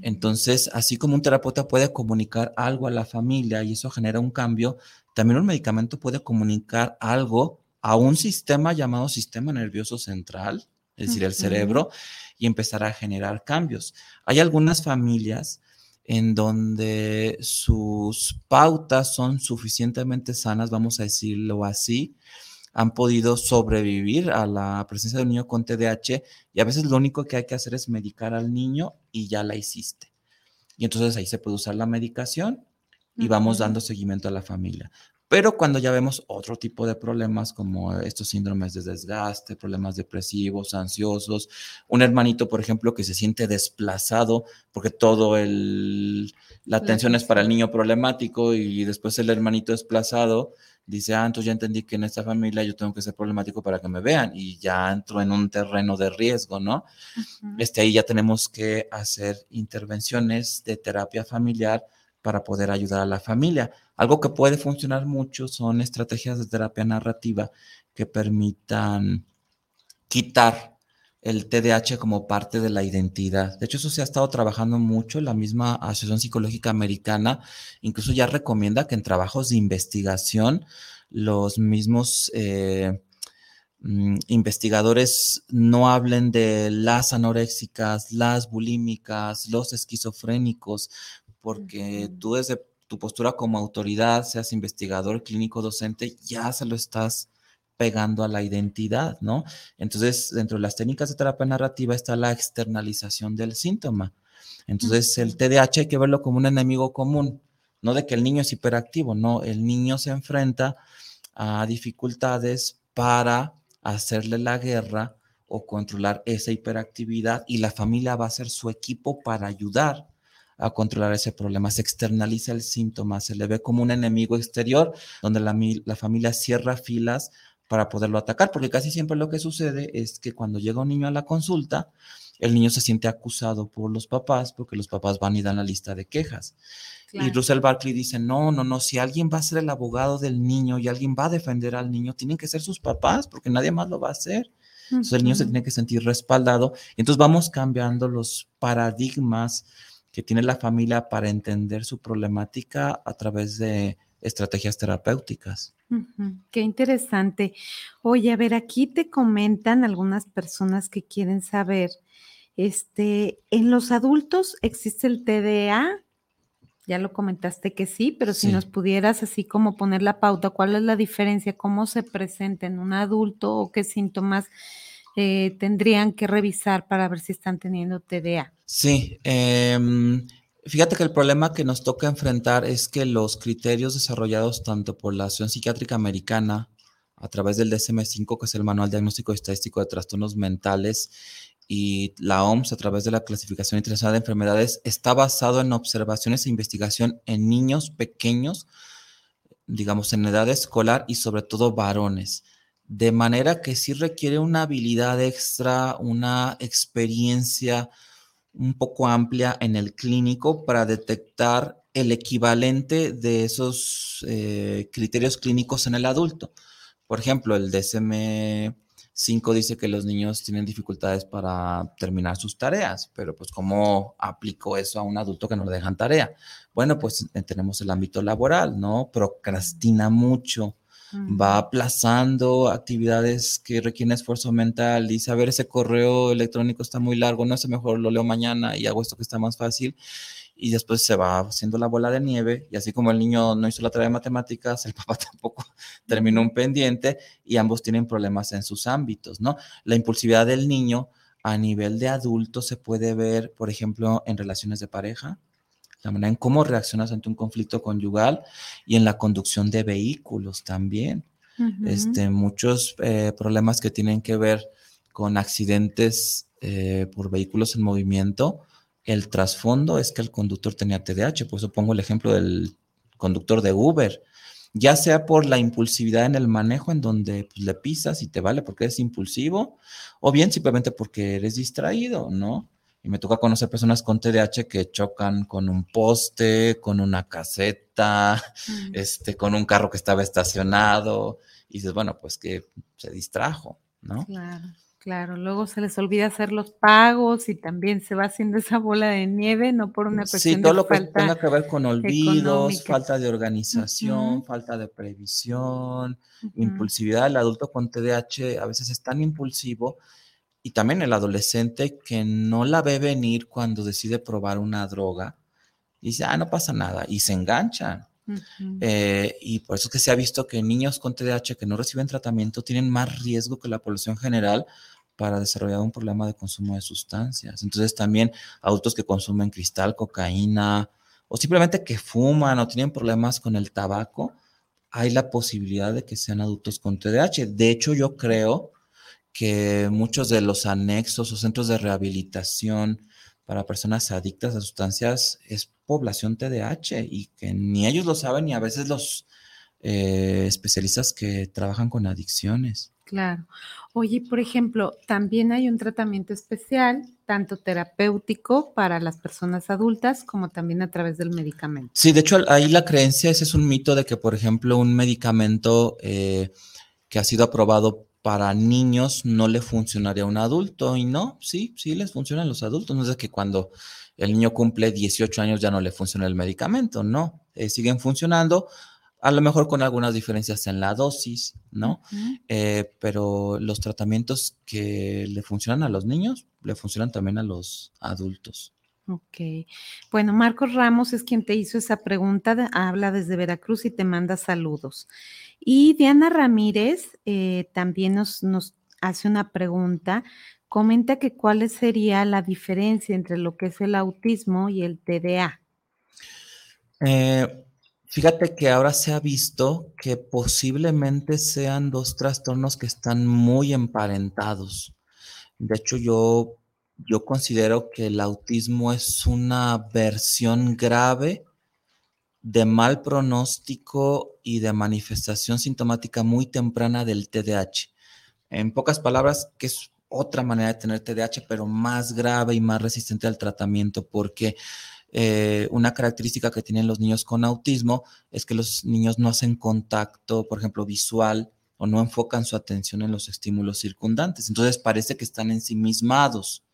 Entonces, así como un terapeuta puede comunicar algo a la familia y eso genera un cambio, también un medicamento puede comunicar algo a un sistema llamado sistema nervioso central, es decir, el cerebro, y empezar a generar cambios. Hay algunas familias en donde sus pautas son suficientemente sanas, vamos a decirlo así, han podido sobrevivir a la presencia de un niño con TDAH y a veces lo único que hay que hacer es medicar al niño y ya la hiciste. Y entonces ahí se puede usar la medicación y vamos dando seguimiento a la familia. Pero cuando ya vemos otro tipo de problemas como estos síndromes de desgaste, problemas depresivos, ansiosos, un hermanito, por ejemplo, que se siente desplazado porque todo el, la atención es para el niño problemático y después el hermanito desplazado dice, ah, entonces ya entendí que en esta familia yo tengo que ser problemático para que me vean y ya entro en un terreno de riesgo, ¿no? Este, ahí ya tenemos que hacer intervenciones de terapia familiar para poder ayudar a la familia. Algo que puede funcionar mucho son estrategias de terapia narrativa que permitan quitar el TDAH como parte de la identidad. De hecho, eso se ha estado trabajando mucho. La misma Asociación Psicológica Americana incluso ya recomienda que en trabajos de investigación los mismos eh, mm, investigadores no hablen de las anoréxicas, las bulímicas, los esquizofrénicos, porque tú desde tu postura como autoridad, seas investigador, clínico, docente, ya se lo estás pegando a la identidad, ¿no? Entonces, dentro de las técnicas de terapia narrativa está la externalización del síntoma. Entonces, el TDAH hay que verlo como un enemigo común, no de que el niño es hiperactivo, no, el niño se enfrenta a dificultades para hacerle la guerra o controlar esa hiperactividad y la familia va a ser su equipo para ayudar a controlar ese problema. Se externaliza el síntoma, se le ve como un enemigo exterior donde la, la familia cierra filas para poderlo atacar, porque casi siempre lo que sucede es que cuando llega un niño a la consulta, el niño se siente acusado por los papás porque los papás van y dan la lista de quejas. Y Russell Barkley dice, no, no, no, si alguien va a ser el abogado del niño y alguien va a defender al niño, tienen que ser sus papás porque nadie más lo va a hacer. Entonces el niño se tiene que sentir respaldado. Entonces vamos cambiando los paradigmas que tiene la familia para entender su problemática a través de estrategias terapéuticas. Qué interesante. Oye, a ver, aquí te comentan algunas personas que quieren saber, este, ¿en los adultos existe el TDA Ya lo comentaste que sí, pero si nos pudieras así como poner la pauta, ¿cuál es la diferencia? ¿Cómo se presenta en un adulto o qué síntomas eh, tendrían que revisar para ver si están teniendo TDA? Sí, em, fíjate que el problema que nos toca enfrentar es que los criterios desarrollados tanto por la Asociación Psiquiátrica Americana a través del DSM-5, que es el Manual Diagnóstico Estadístico de Trastornos Mentales, y la OMS a través de la clasificación internacional de enfermedades está basado en observaciones e investigación en niños pequeños, digamos en edad escolar y sobre todo varones. De manera que sí requiere una habilidad extra, una experiencia un poco amplia en el clínico para detectar el equivalente de esos eh, criterios clínicos en el adulto. Por ejemplo, el DSM 5 dice que los niños tienen dificultades para terminar sus tareas, pero pues ¿cómo aplico eso a un adulto que no le dejan tarea? Bueno, pues eh, tenemos el ámbito laboral, ¿no? Procrastina mucho, va aplazando actividades que requieren esfuerzo mental, dice, a ver, ese correo electrónico está muy largo, no sé, mejor lo leo mañana y hago esto que está más fácil y después se va haciendo la bola de nieve y así como el niño no hizo la tarea de matemáticas, el papá tampoco terminó un pendiente y ambos tienen problemas en sus ámbitos, ¿no? La impulsividad del niño a nivel de adulto se puede ver, por ejemplo, en relaciones de pareja, la manera en cómo reaccionas ante un conflicto conyugal y en la conducción de vehículos también. este, muchos eh, problemas que tienen que ver con accidentes eh, por vehículos en movimiento el trasfondo es que el conductor tenía TDAH, por eso pongo el ejemplo del conductor de Uber, ya sea por la impulsividad en el manejo en donde pues, le pisas y te vale porque eres impulsivo, o bien simplemente porque eres distraído, ¿no? Y me toca conocer personas con TDAH que chocan con un poste, con una caseta, mm. este, con un carro que estaba estacionado, y dices, bueno, pues que se distrajo, ¿no? Claro. Claro, luego se les olvida hacer los pagos y también se va haciendo esa bola de nieve, no por una cuestión Sí, todo lo que tenga que ver con olvidos, falta de organización, falta de previsión, impulsividad. El adulto con TDAH a veces es tan impulsivo y también el adolescente que no la ve venir cuando decide probar una droga y dice, ah, no pasa nada, y se enganchan. Eh, y por eso es que se ha visto que niños con TDAH que no reciben tratamiento tienen más riesgo que la población general para desarrollar un problema de consumo de sustancias. Entonces también adultos que consumen cristal, cocaína o simplemente que fuman o tienen problemas con el tabaco, hay la posibilidad de que sean adultos con TDAH. De hecho, yo creo que muchos de los anexos o centros de rehabilitación para personas adictas a sustancias es población TDAH y que ni ellos lo saben ni a veces los eh, especialistas que trabajan con adicciones. Claro. Oye, por ejemplo, también hay un tratamiento especial, tanto terapéutico para las personas adultas como también a través del medicamento. Sí, de hecho, ahí la creencia, ese es un mito de que, por ejemplo, un medicamento eh, que ha sido aprobado para niños no le funcionaría a un adulto y no, sí, sí les funciona a los adultos. No es que cuando el niño cumple 18 años ya no le funciona el medicamento, no, eh, siguen funcionando, a lo mejor con algunas diferencias en la dosis, ¿no? Eh, pero los tratamientos que le funcionan a los niños, le funcionan también a los adultos. Ok. Bueno, Marcos Ramos es quien te hizo esa pregunta, habla desde Veracruz y te manda saludos. Y Diana Ramírez eh, también nos, hace una pregunta. Comenta que cuál sería la diferencia entre lo que es el autismo y el TDA. Eh, fíjate que ahora se ha visto que posiblemente sean dos trastornos que están muy emparentados. De hecho, yo yo considero que el autismo es una versión grave de mal pronóstico y de manifestación sintomática muy temprana del TDAH. En pocas palabras, que es otra manera de tener TDAH, pero más grave y más resistente al tratamiento, porque eh, una característica que tienen los niños con autismo es que los niños no hacen contacto, por ejemplo, visual o no enfocan su atención en los estímulos circundantes. Entonces parece que están ensimismados.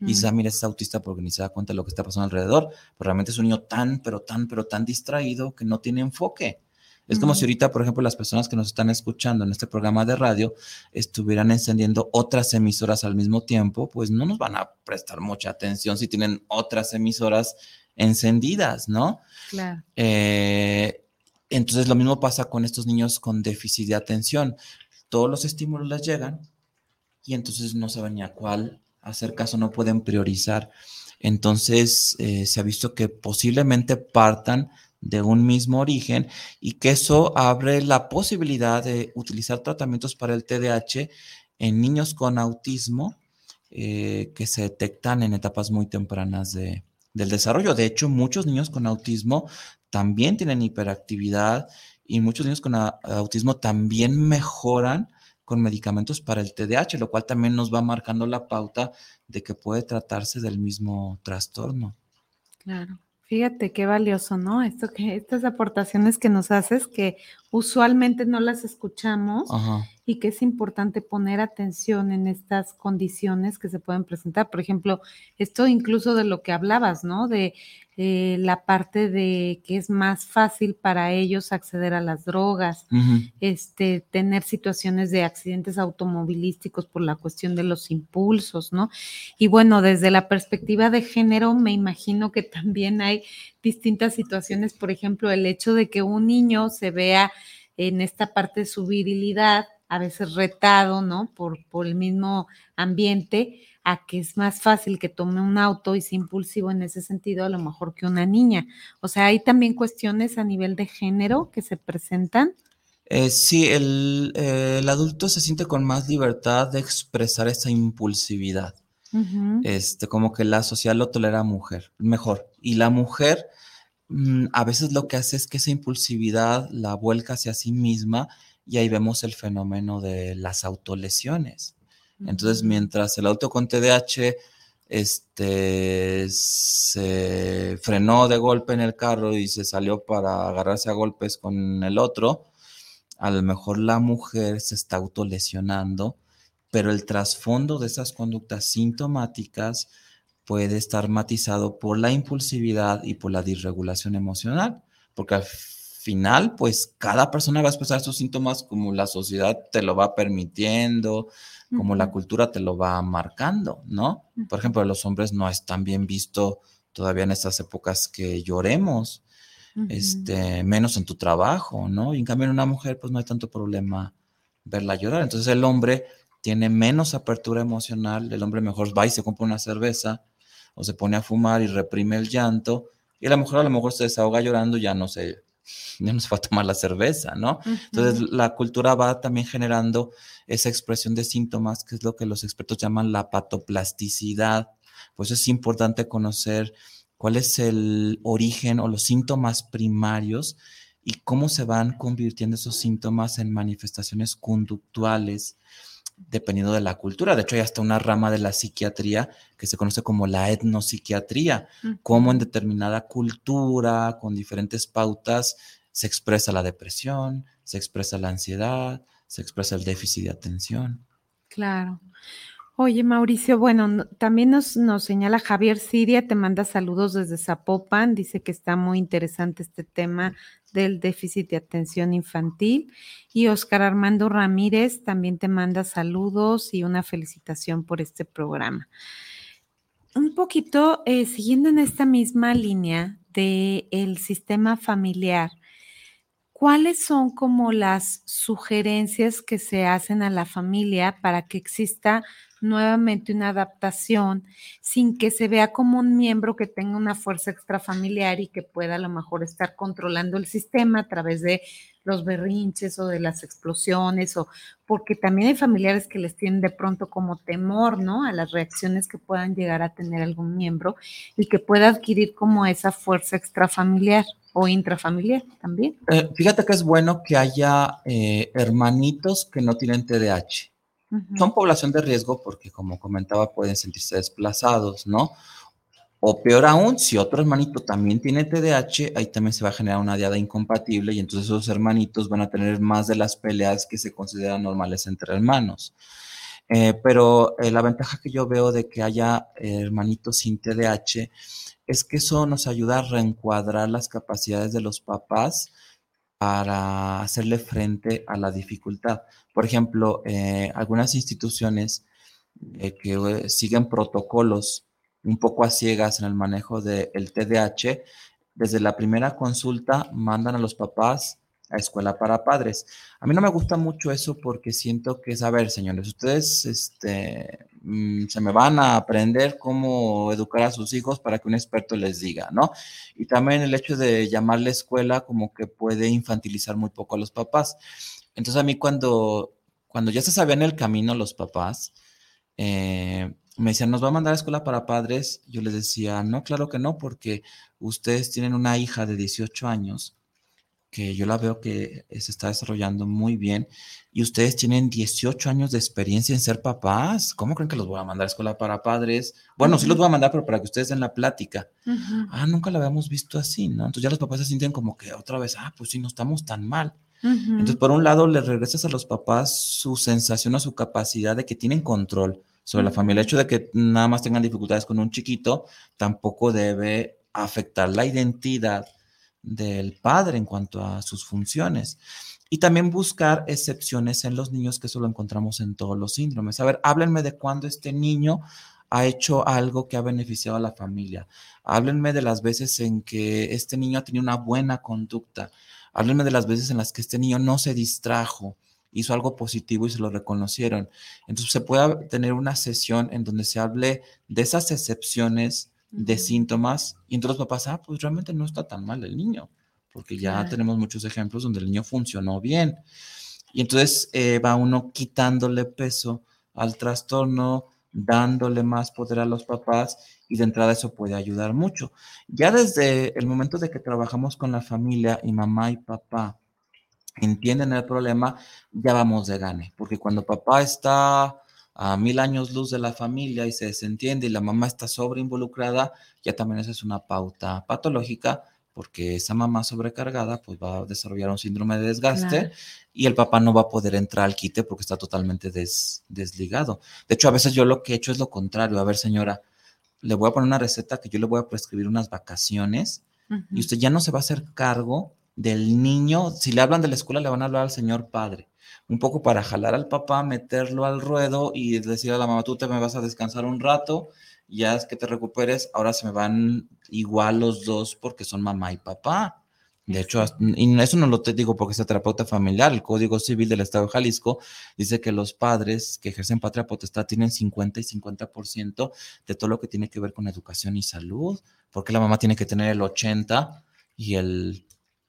Y dices, ah, mira, es autista porque ni se da cuenta de lo que está pasando alrededor. Pero realmente es un niño tan, pero tan, pero tan distraído que no tiene enfoque. Es como si ahorita, por ejemplo, las personas que nos están escuchando en este programa de radio estuvieran encendiendo otras emisoras al mismo tiempo, pues no nos van a prestar mucha atención si tienen otras emisoras encendidas, ¿no? Claro. Eh, entonces lo mismo pasa con estos niños con déficit de atención. Todos los estímulos les llegan y entonces no saben ni a cuál hacer caso, no pueden priorizar. Entonces eh, se ha visto que posiblemente partan de un mismo origen y que eso abre la posibilidad de utilizar tratamientos para el TDAH en niños con autismo eh, que se detectan en etapas muy tempranas de, del desarrollo. De hecho, muchos niños con autismo también tienen hiperactividad y muchos niños con autismo también mejoran con medicamentos para el TDAH, lo cual también nos va marcando la pauta de que puede tratarse del mismo trastorno. Claro. Fíjate qué valioso, ¿no? Esto que estas aportaciones que nos haces que usualmente no las escuchamos y que es importante poner atención en estas condiciones que se pueden presentar. Por ejemplo, esto incluso de lo que hablabas, ¿no? De eh, la parte de que es más fácil para ellos acceder a las drogas, este, tener situaciones de accidentes automovilísticos por la cuestión de los impulsos, ¿no? Y bueno, desde la perspectiva de género, me imagino que también hay distintas situaciones, por ejemplo, el hecho de que un niño se vea en esta parte de su virilidad, a veces retado, ¿no? Por, por el mismo ambiente, a que es más fácil que tome un auto y sea impulsivo en ese sentido a lo mejor que una niña. O sea, hay también cuestiones a nivel de género que se presentan. Eh, sí, el, eh, el, adulto se siente con más libertad de expresar esa impulsividad. este, como que la sociedad lo tolera mujer, mejor. Y la mujer mm, a veces lo que hace es que esa impulsividad la vuelca hacia sí misma y ahí vemos el fenómeno de las autolesiones. Entonces, mientras el auto con TDAH este, se frenó de golpe en el carro y se salió para agarrarse a golpes con el otro, a lo mejor la mujer se está autolesionando, pero el trasfondo de esas conductas sintomáticas puede estar matizado por la impulsividad y por la disregulación emocional, porque al final, pues cada persona va a expresar sus síntomas como la sociedad te lo va permitiendo, como la cultura te lo va marcando, ¿no? Por ejemplo, los hombres no es tan bien visto todavía en estas épocas que lloremos, este, menos en tu trabajo, ¿no? Y en cambio en una mujer, pues no hay tanto problema verla llorar. Entonces el hombre tiene menos apertura emocional, el hombre mejor va y se compra una cerveza o se pone a fumar y reprime el llanto, y la mujer a lo mejor se desahoga llorando, ya no se, ya no se va a tomar la cerveza, ¿no? Entonces la cultura va también generando esa expresión de síntomas, que es lo que los expertos llaman la patoplasticidad. Pues es importante conocer cuál es el origen o los síntomas primarios y cómo se van convirtiendo esos síntomas en manifestaciones conductuales dependiendo de la cultura. De hecho, hay hasta una rama de la psiquiatría que se conoce como la etnopsiquiatría, cómo en determinada cultura, con diferentes pautas, se expresa la depresión, se expresa la ansiedad, se expresa el déficit de atención. Claro. Oye, Mauricio, bueno, también nos, nos, señala Javier Siria, te manda saludos desde Zapopan, dice que está muy interesante este tema del déficit de atención infantil. Y Oscar Armando Ramírez también te manda saludos y una felicitación por este programa. Un poquito eh, siguiendo en esta misma línea del el sistema familiar, ¿cuáles son como las sugerencias que se hacen a la familia para que exista nuevamente una adaptación sin que se vea como un miembro que tenga una fuerza extrafamiliar y que pueda a lo mejor estar controlando el sistema a través de los berrinches o de las explosiones o porque también hay familiares que les tienen de pronto como temor, ¿no? A las reacciones que puedan llegar a tener algún miembro y que pueda adquirir como esa fuerza extrafamiliar o intrafamiliar también. Eh, fíjate que es bueno que haya eh, hermanitos que no tienen TDAH. Son población de riesgo porque, como comentaba, pueden sentirse desplazados, ¿no? O peor aún, si otro hermanito también tiene TDAH, ahí también se va a generar una diada incompatible y entonces esos hermanitos van a tener más de las peleas que se consideran normales entre hermanos. Eh, pero la ventaja que yo veo de que haya hermanitos sin TDAH es que eso nos ayuda a reencuadrar las capacidades de los papás para hacerle frente a la dificultad. Por ejemplo, eh, algunas instituciones eh, que eh, siguen protocolos un poco a ciegas en el manejo del TDAH, desde la primera consulta mandan a los papás a escuela para padres. A mí no me gusta mucho eso porque siento que es, a ver, señores, ustedes este, mm, se me van a aprender cómo educar a sus hijos para que un experto les diga, ¿no? Y también el hecho de llamarle escuela como que puede infantilizar muy poco a los papás. Entonces a mí cuando, cuando ya se sabían el camino los papás, eh, me decían, ¿nos va a mandar a escuela para padres? Yo les decía, no, claro que no, porque ustedes tienen una hija de 18 años que yo la veo que se está desarrollando muy bien y ustedes tienen 18 años de experiencia en ser papás. ¿Cómo creen que los voy a mandar a escuela para padres? Bueno, sí los voy a mandar, pero para que ustedes den la plática. Ah, nunca la habíamos visto así, ¿no? Entonces ya los papás se sienten como que otra vez, ah, pues sí, no estamos tan mal. Entonces, por un lado, le regresas a los papás su sensación o su capacidad de que tienen control sobre la familia. El hecho de que nada más tengan dificultades con un chiquito tampoco debe afectar la identidad del padre en cuanto a sus funciones. Y también buscar excepciones en los niños, que eso lo encontramos en todos los síndromes. A ver, háblenme de cuando este niño ha hecho algo que ha beneficiado a la familia. Háblenme de las veces en que este niño ha tenido una buena conducta. Háblenme de las veces en las que este niño no se distrajo, hizo algo positivo y se lo reconocieron. Entonces se puede tener una sesión en donde se hable de esas excepciones de síntomas y entonces los papás, ah, pues realmente no está tan mal el niño, porque ya tenemos muchos ejemplos donde el niño funcionó bien. Y entonces eh, va uno quitándole peso al trastorno, dándole más poder a los papás y de entrada eso puede ayudar mucho. Ya desde el momento de que trabajamos con la familia y mamá y papá entienden el problema, ya vamos de gane, porque cuando papá está a mil años luz de la familia y se desentiende y la mamá está sobre involucrada, ya también esa es una pauta patológica porque esa mamá sobrecargada pues va a desarrollar un síndrome de desgaste y el papá no va a poder entrar al quite porque está totalmente desligado. De hecho, a veces yo lo que he hecho es lo contrario. A ver, señora, le voy a poner una receta que yo le voy a prescribir unas vacaciones y usted ya no se va a hacer cargo del niño. Si le hablan de la escuela, le van a hablar al señor padre un poco para jalar al papá, meterlo al ruedo y decir a la mamá, tú te me vas a descansar un rato, ya es que te recuperes, ahora se me van igual los dos porque son mamá y papá. De hecho, y eso no lo te digo porque es terapeuta familiar, el Código Civil del Estado de Jalisco dice que los padres que ejercen patria potestad tienen 50 y 50% de todo lo que tiene que ver con educación y salud, porque la mamá tiene que tener el 80 y el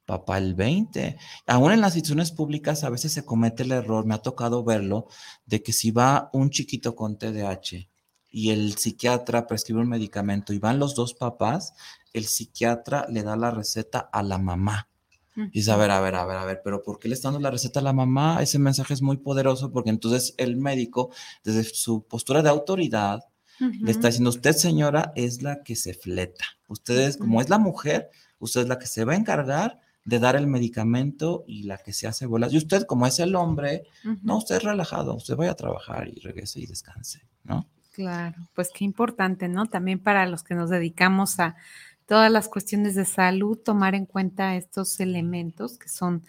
papá el 20. Aún en las instituciones públicas a veces se comete el error, me ha tocado verlo, de que si va un chiquito con TDAH y el psiquiatra prescribe un medicamento y van los dos papás, el psiquiatra le da la receta a la mamá. Y dice, a ver, a ver, a ver, a ver, pero ¿por qué le está dando la receta a la mamá? Ese mensaje es muy poderoso porque entonces el médico, desde su postura de autoridad, le está diciendo, usted señora es la que se fleta. Ustedes, como es la mujer, usted es la que se va a encargar de dar el medicamento y la que se hace bolas. Y usted, como es el hombre, no, usted es relajado, usted vaya a trabajar y regrese y descanse, ¿no? Claro, pues qué importante, ¿no? También para los que nos dedicamos a todas las cuestiones de salud, tomar en cuenta estos elementos que son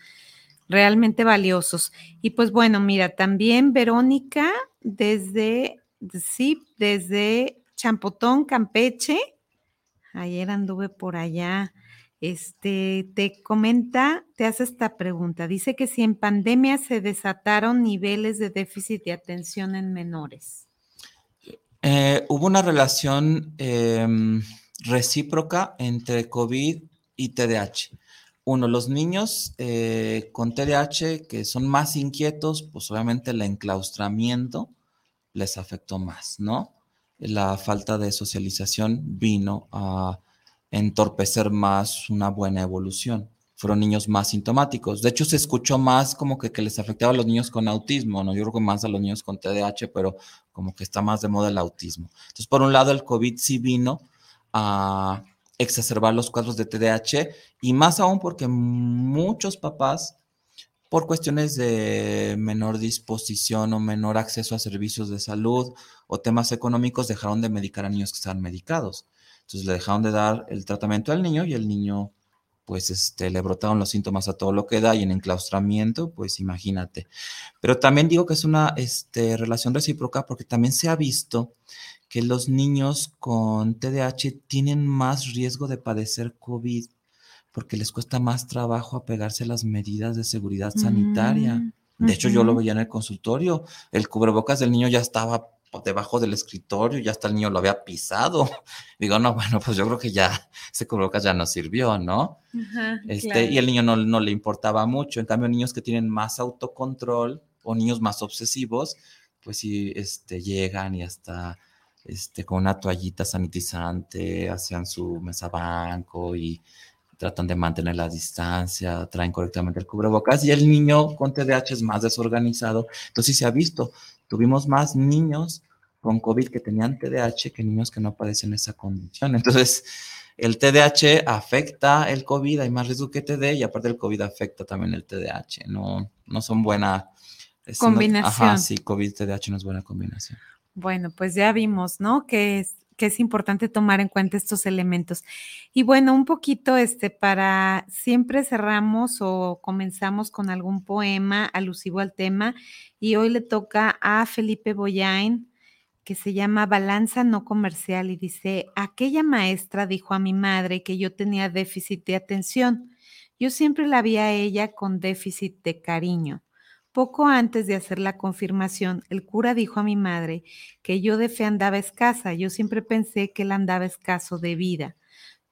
realmente valiosos. Y pues bueno, mira, también Verónica desde, sí, desde Champotón, Campeche, ayer anduve por allá este, te comenta, te hace esta pregunta. Dice que si en pandemia se desataron niveles de déficit de atención en menores. Eh, hubo una relación em, recíproca entre COVID y TDAH. Uno, los niños eh, con TDAH que son más inquietos, pues obviamente el enclaustramiento les afectó más, ¿no? La falta de socialización vino a entorpecer más una buena evolución. Fueron niños más sintomáticos. De hecho, se escuchó más como que, que les afectaba a los niños con autismo, ¿no? Yo creo que más a los niños con TDAH, pero como que está más de moda el autismo. Entonces, por un lado, el COVID sí vino a exacerbar los cuadros de TDAH y más aún porque muchos papás, por cuestiones de menor disposición o menor acceso a servicios de salud o temas económicos, dejaron de medicar a niños que estaban medicados. Entonces le dejaron de dar el tratamiento al niño y el niño, pues, este, le brotaron los síntomas a todo lo que da y en enclaustramiento, pues imagínate. Pero también digo que es una este, relación recíproca porque también se ha visto que los niños con TDAH tienen más riesgo de padecer COVID porque les cuesta más trabajo apegarse a las medidas de seguridad sanitaria. Mm, De hecho, yo lo veía en el consultorio. El cubrebocas del niño ya estaba debajo del escritorio, ya hasta el niño lo había pisado. Digo, no, bueno, pues yo creo que ya ese cubrebocas ya no sirvió, ¿no? Ajá, Este, claro. y el niño no, no le importaba mucho. En cambio, niños que tienen más autocontrol o niños más obsesivos, pues sí, este, llegan y hasta este, con una toallita sanitizante hacían su mesa banco y tratan de mantener la distancia, traen correctamente el cubrebocas y el niño con TDAH es más desorganizado. Entonces sí se ha visto, tuvimos más niños con COVID que tenían TDAH que niños que no padecen esa condición. Entonces, el TDAH afecta el COVID, hay más riesgo que TD y aparte el COVID afecta también el TDAH. No, no son buena no- Combinación. ajá, sí, COVID, TDAH no es buena combinación. Bueno, pues ya vimos, ¿no? Que es, que es importante tomar en cuenta estos elementos. Y bueno, un poquito, este, para siempre cerramos o comenzamos con algún poema alusivo al tema. Y hoy le toca a Felipe Boyain, que se llama Balanza no comercial y dice, aquella maestra dijo a mi madre que yo tenía déficit de atención. Yo siempre la vi a ella con déficit de cariño. Poco antes de hacer la confirmación, el cura dijo a mi madre que yo de fe andaba escasa. Yo siempre pensé que él andaba escaso de vida.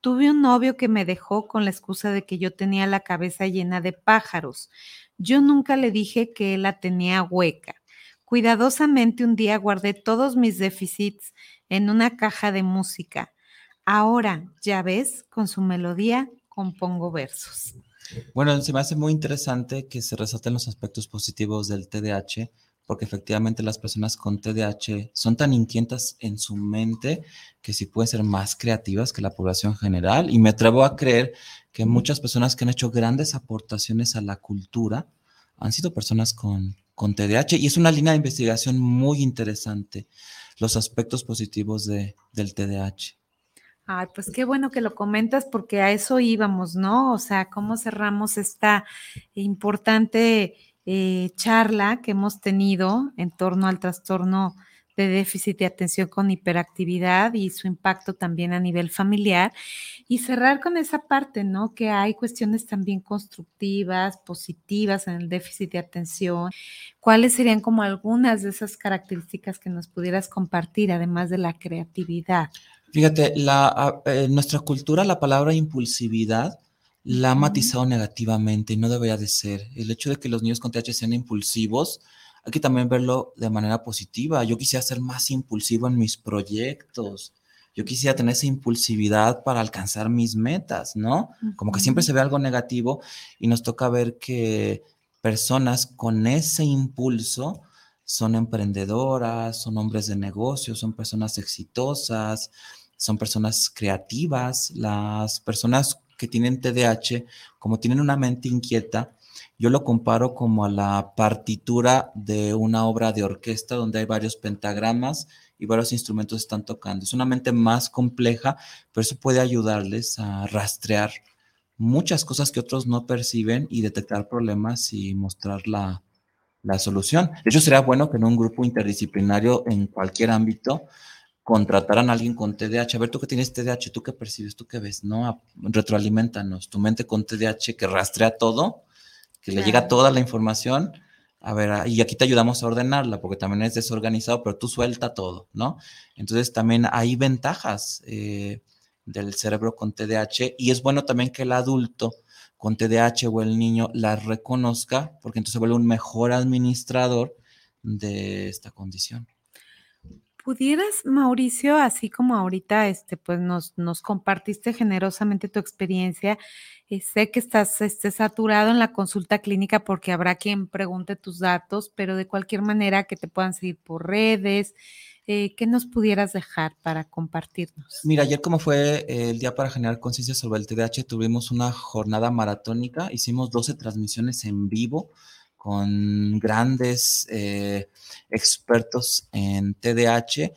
Tuve un novio que me dejó con la excusa de que yo tenía la cabeza llena de pájaros. Yo nunca le dije que él la tenía hueca. Cuidadosamente un día guardé todos mis déficits en una caja de música. Ahora, ya ves, con su melodía compongo versos. Bueno, se me hace muy interesante que se resalten los aspectos positivos del TDAH, porque efectivamente las personas con TDAH son tan inquietas en su mente que sí pueden ser más creativas que la población general. Y me atrevo a creer que muchas personas que han hecho grandes aportaciones a la cultura han sido personas con, con TDAH. Y es una línea de investigación muy interesante, los aspectos positivos de, del TDAH. Ay, pues qué bueno que lo comentas porque a eso íbamos, ¿no? O sea, cómo cerramos esta importante eh, charla que hemos tenido en torno al trastorno de déficit de atención con hiperactividad y su impacto también a nivel familiar y cerrar con esa parte, ¿no? Que hay cuestiones también constructivas, positivas en el déficit de atención. ¿Cuáles serían como algunas de esas características que nos pudieras compartir, además de la creatividad? Fíjate, la, eh, nuestra cultura, la palabra impulsividad, la ha matizado negativamente y no debería de ser. El hecho de que los niños con TH sean impulsivos, hay que también verlo de manera positiva. Yo quisiera ser más impulsivo en mis proyectos. Yo quisiera tener esa impulsividad para alcanzar mis metas, ¿no? Como que siempre se ve algo negativo y nos toca ver que personas con ese impulso son emprendedoras, son hombres de negocios, son personas exitosas, son personas creativas. Las personas que tienen TDAH, como tienen una mente inquieta, yo lo comparo como a la partitura de una obra de orquesta donde hay varios pentagramas y varios instrumentos están tocando. Es una mente más compleja, pero eso puede ayudarles a rastrear muchas cosas que otros no perciben y detectar problemas y mostrar la, la solución. De hecho, sería bueno que en un grupo interdisciplinario en cualquier ámbito contrataran a alguien con TDAH. A ver, tú que tienes TDAH, tú qué percibes, tú qué ves, ¿no? Retroalimentanos. Tu mente con TDAH que rastrea todo, que le llega toda la información. A ver, y aquí te ayudamos a ordenarla, porque también es desorganizado, pero tú suelta todo, ¿no? Entonces también hay ventajas eh, del cerebro con TDAH y es bueno también que el adulto con TDAH o el niño la reconozca, porque entonces se vuelve un mejor administrador de esta condición. ¿Pudieras, Mauricio, así como ahorita, este, pues nos, nos compartiste generosamente tu experiencia? eh, sé que estás este, saturado en la consulta clínica porque habrá quien pregunte tus datos, pero de cualquier manera que te puedan seguir por redes, eh, ¿qué nos pudieras dejar para compartirnos? Mira, ayer como fue el día para generar conciencia sobre el TDAH, tuvimos una jornada maratónica, hicimos 12 transmisiones en vivo con grandes eh, expertos en TDAH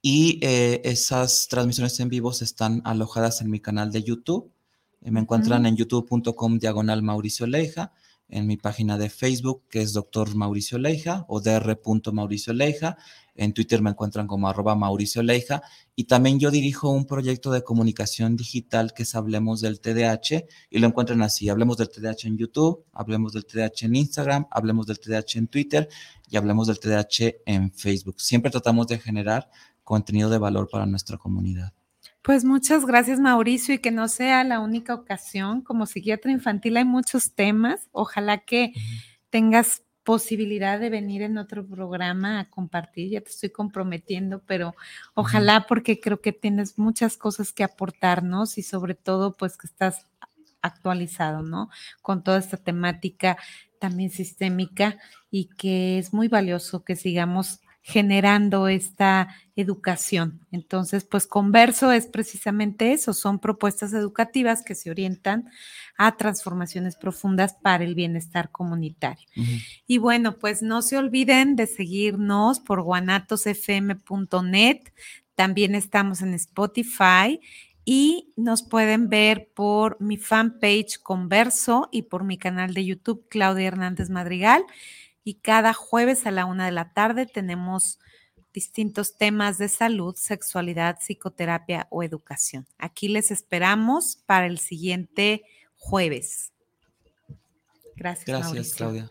y eh, esas transmisiones en vivo están alojadas en mi canal de YouTube. Eh, me encuentran en youtube.com diagonal Mauricio Leija. en mi página de Facebook, que es Dr. Mauricio Leija o Dr. Mauricio Leija. En Twitter me encuentran como arroba Mauricio Leija. Y también yo dirijo un proyecto de comunicación digital que es Hablemos del TDAH y lo encuentran así. Hablemos del TDAH en YouTube, hablemos del TDAH en Instagram, hablemos del TDAH en Twitter y hablemos del TDAH en Facebook. Siempre tratamos de generar contenido de valor para nuestra comunidad. Pues muchas gracias Mauricio y que no sea la única ocasión. Como psiquiatra infantil hay muchos temas. Ojalá que tengas posibilidad de venir en otro programa a compartir. Ya te estoy comprometiendo, pero ojalá porque creo que tienes muchas cosas que aportarnos y sobre todo pues que estás actualizado, ¿no? Con toda esta temática también sistémica y que es muy valioso que sigamos generando esta educación. Entonces, pues Converso es precisamente eso, son propuestas educativas que se orientan a transformaciones profundas para el bienestar comunitario. Y bueno, pues no se olviden de seguirnos por guanatosfm.net, también estamos en Spotify y nos pueden ver por mi fanpage Converso y por mi canal de YouTube Claudia Hernández Madrigal y cada jueves a la una de la tarde tenemos distintos temas de salud, sexualidad, psicoterapia o educación. Aquí les esperamos para el siguiente jueves. Gracias. Gracias, Claudia.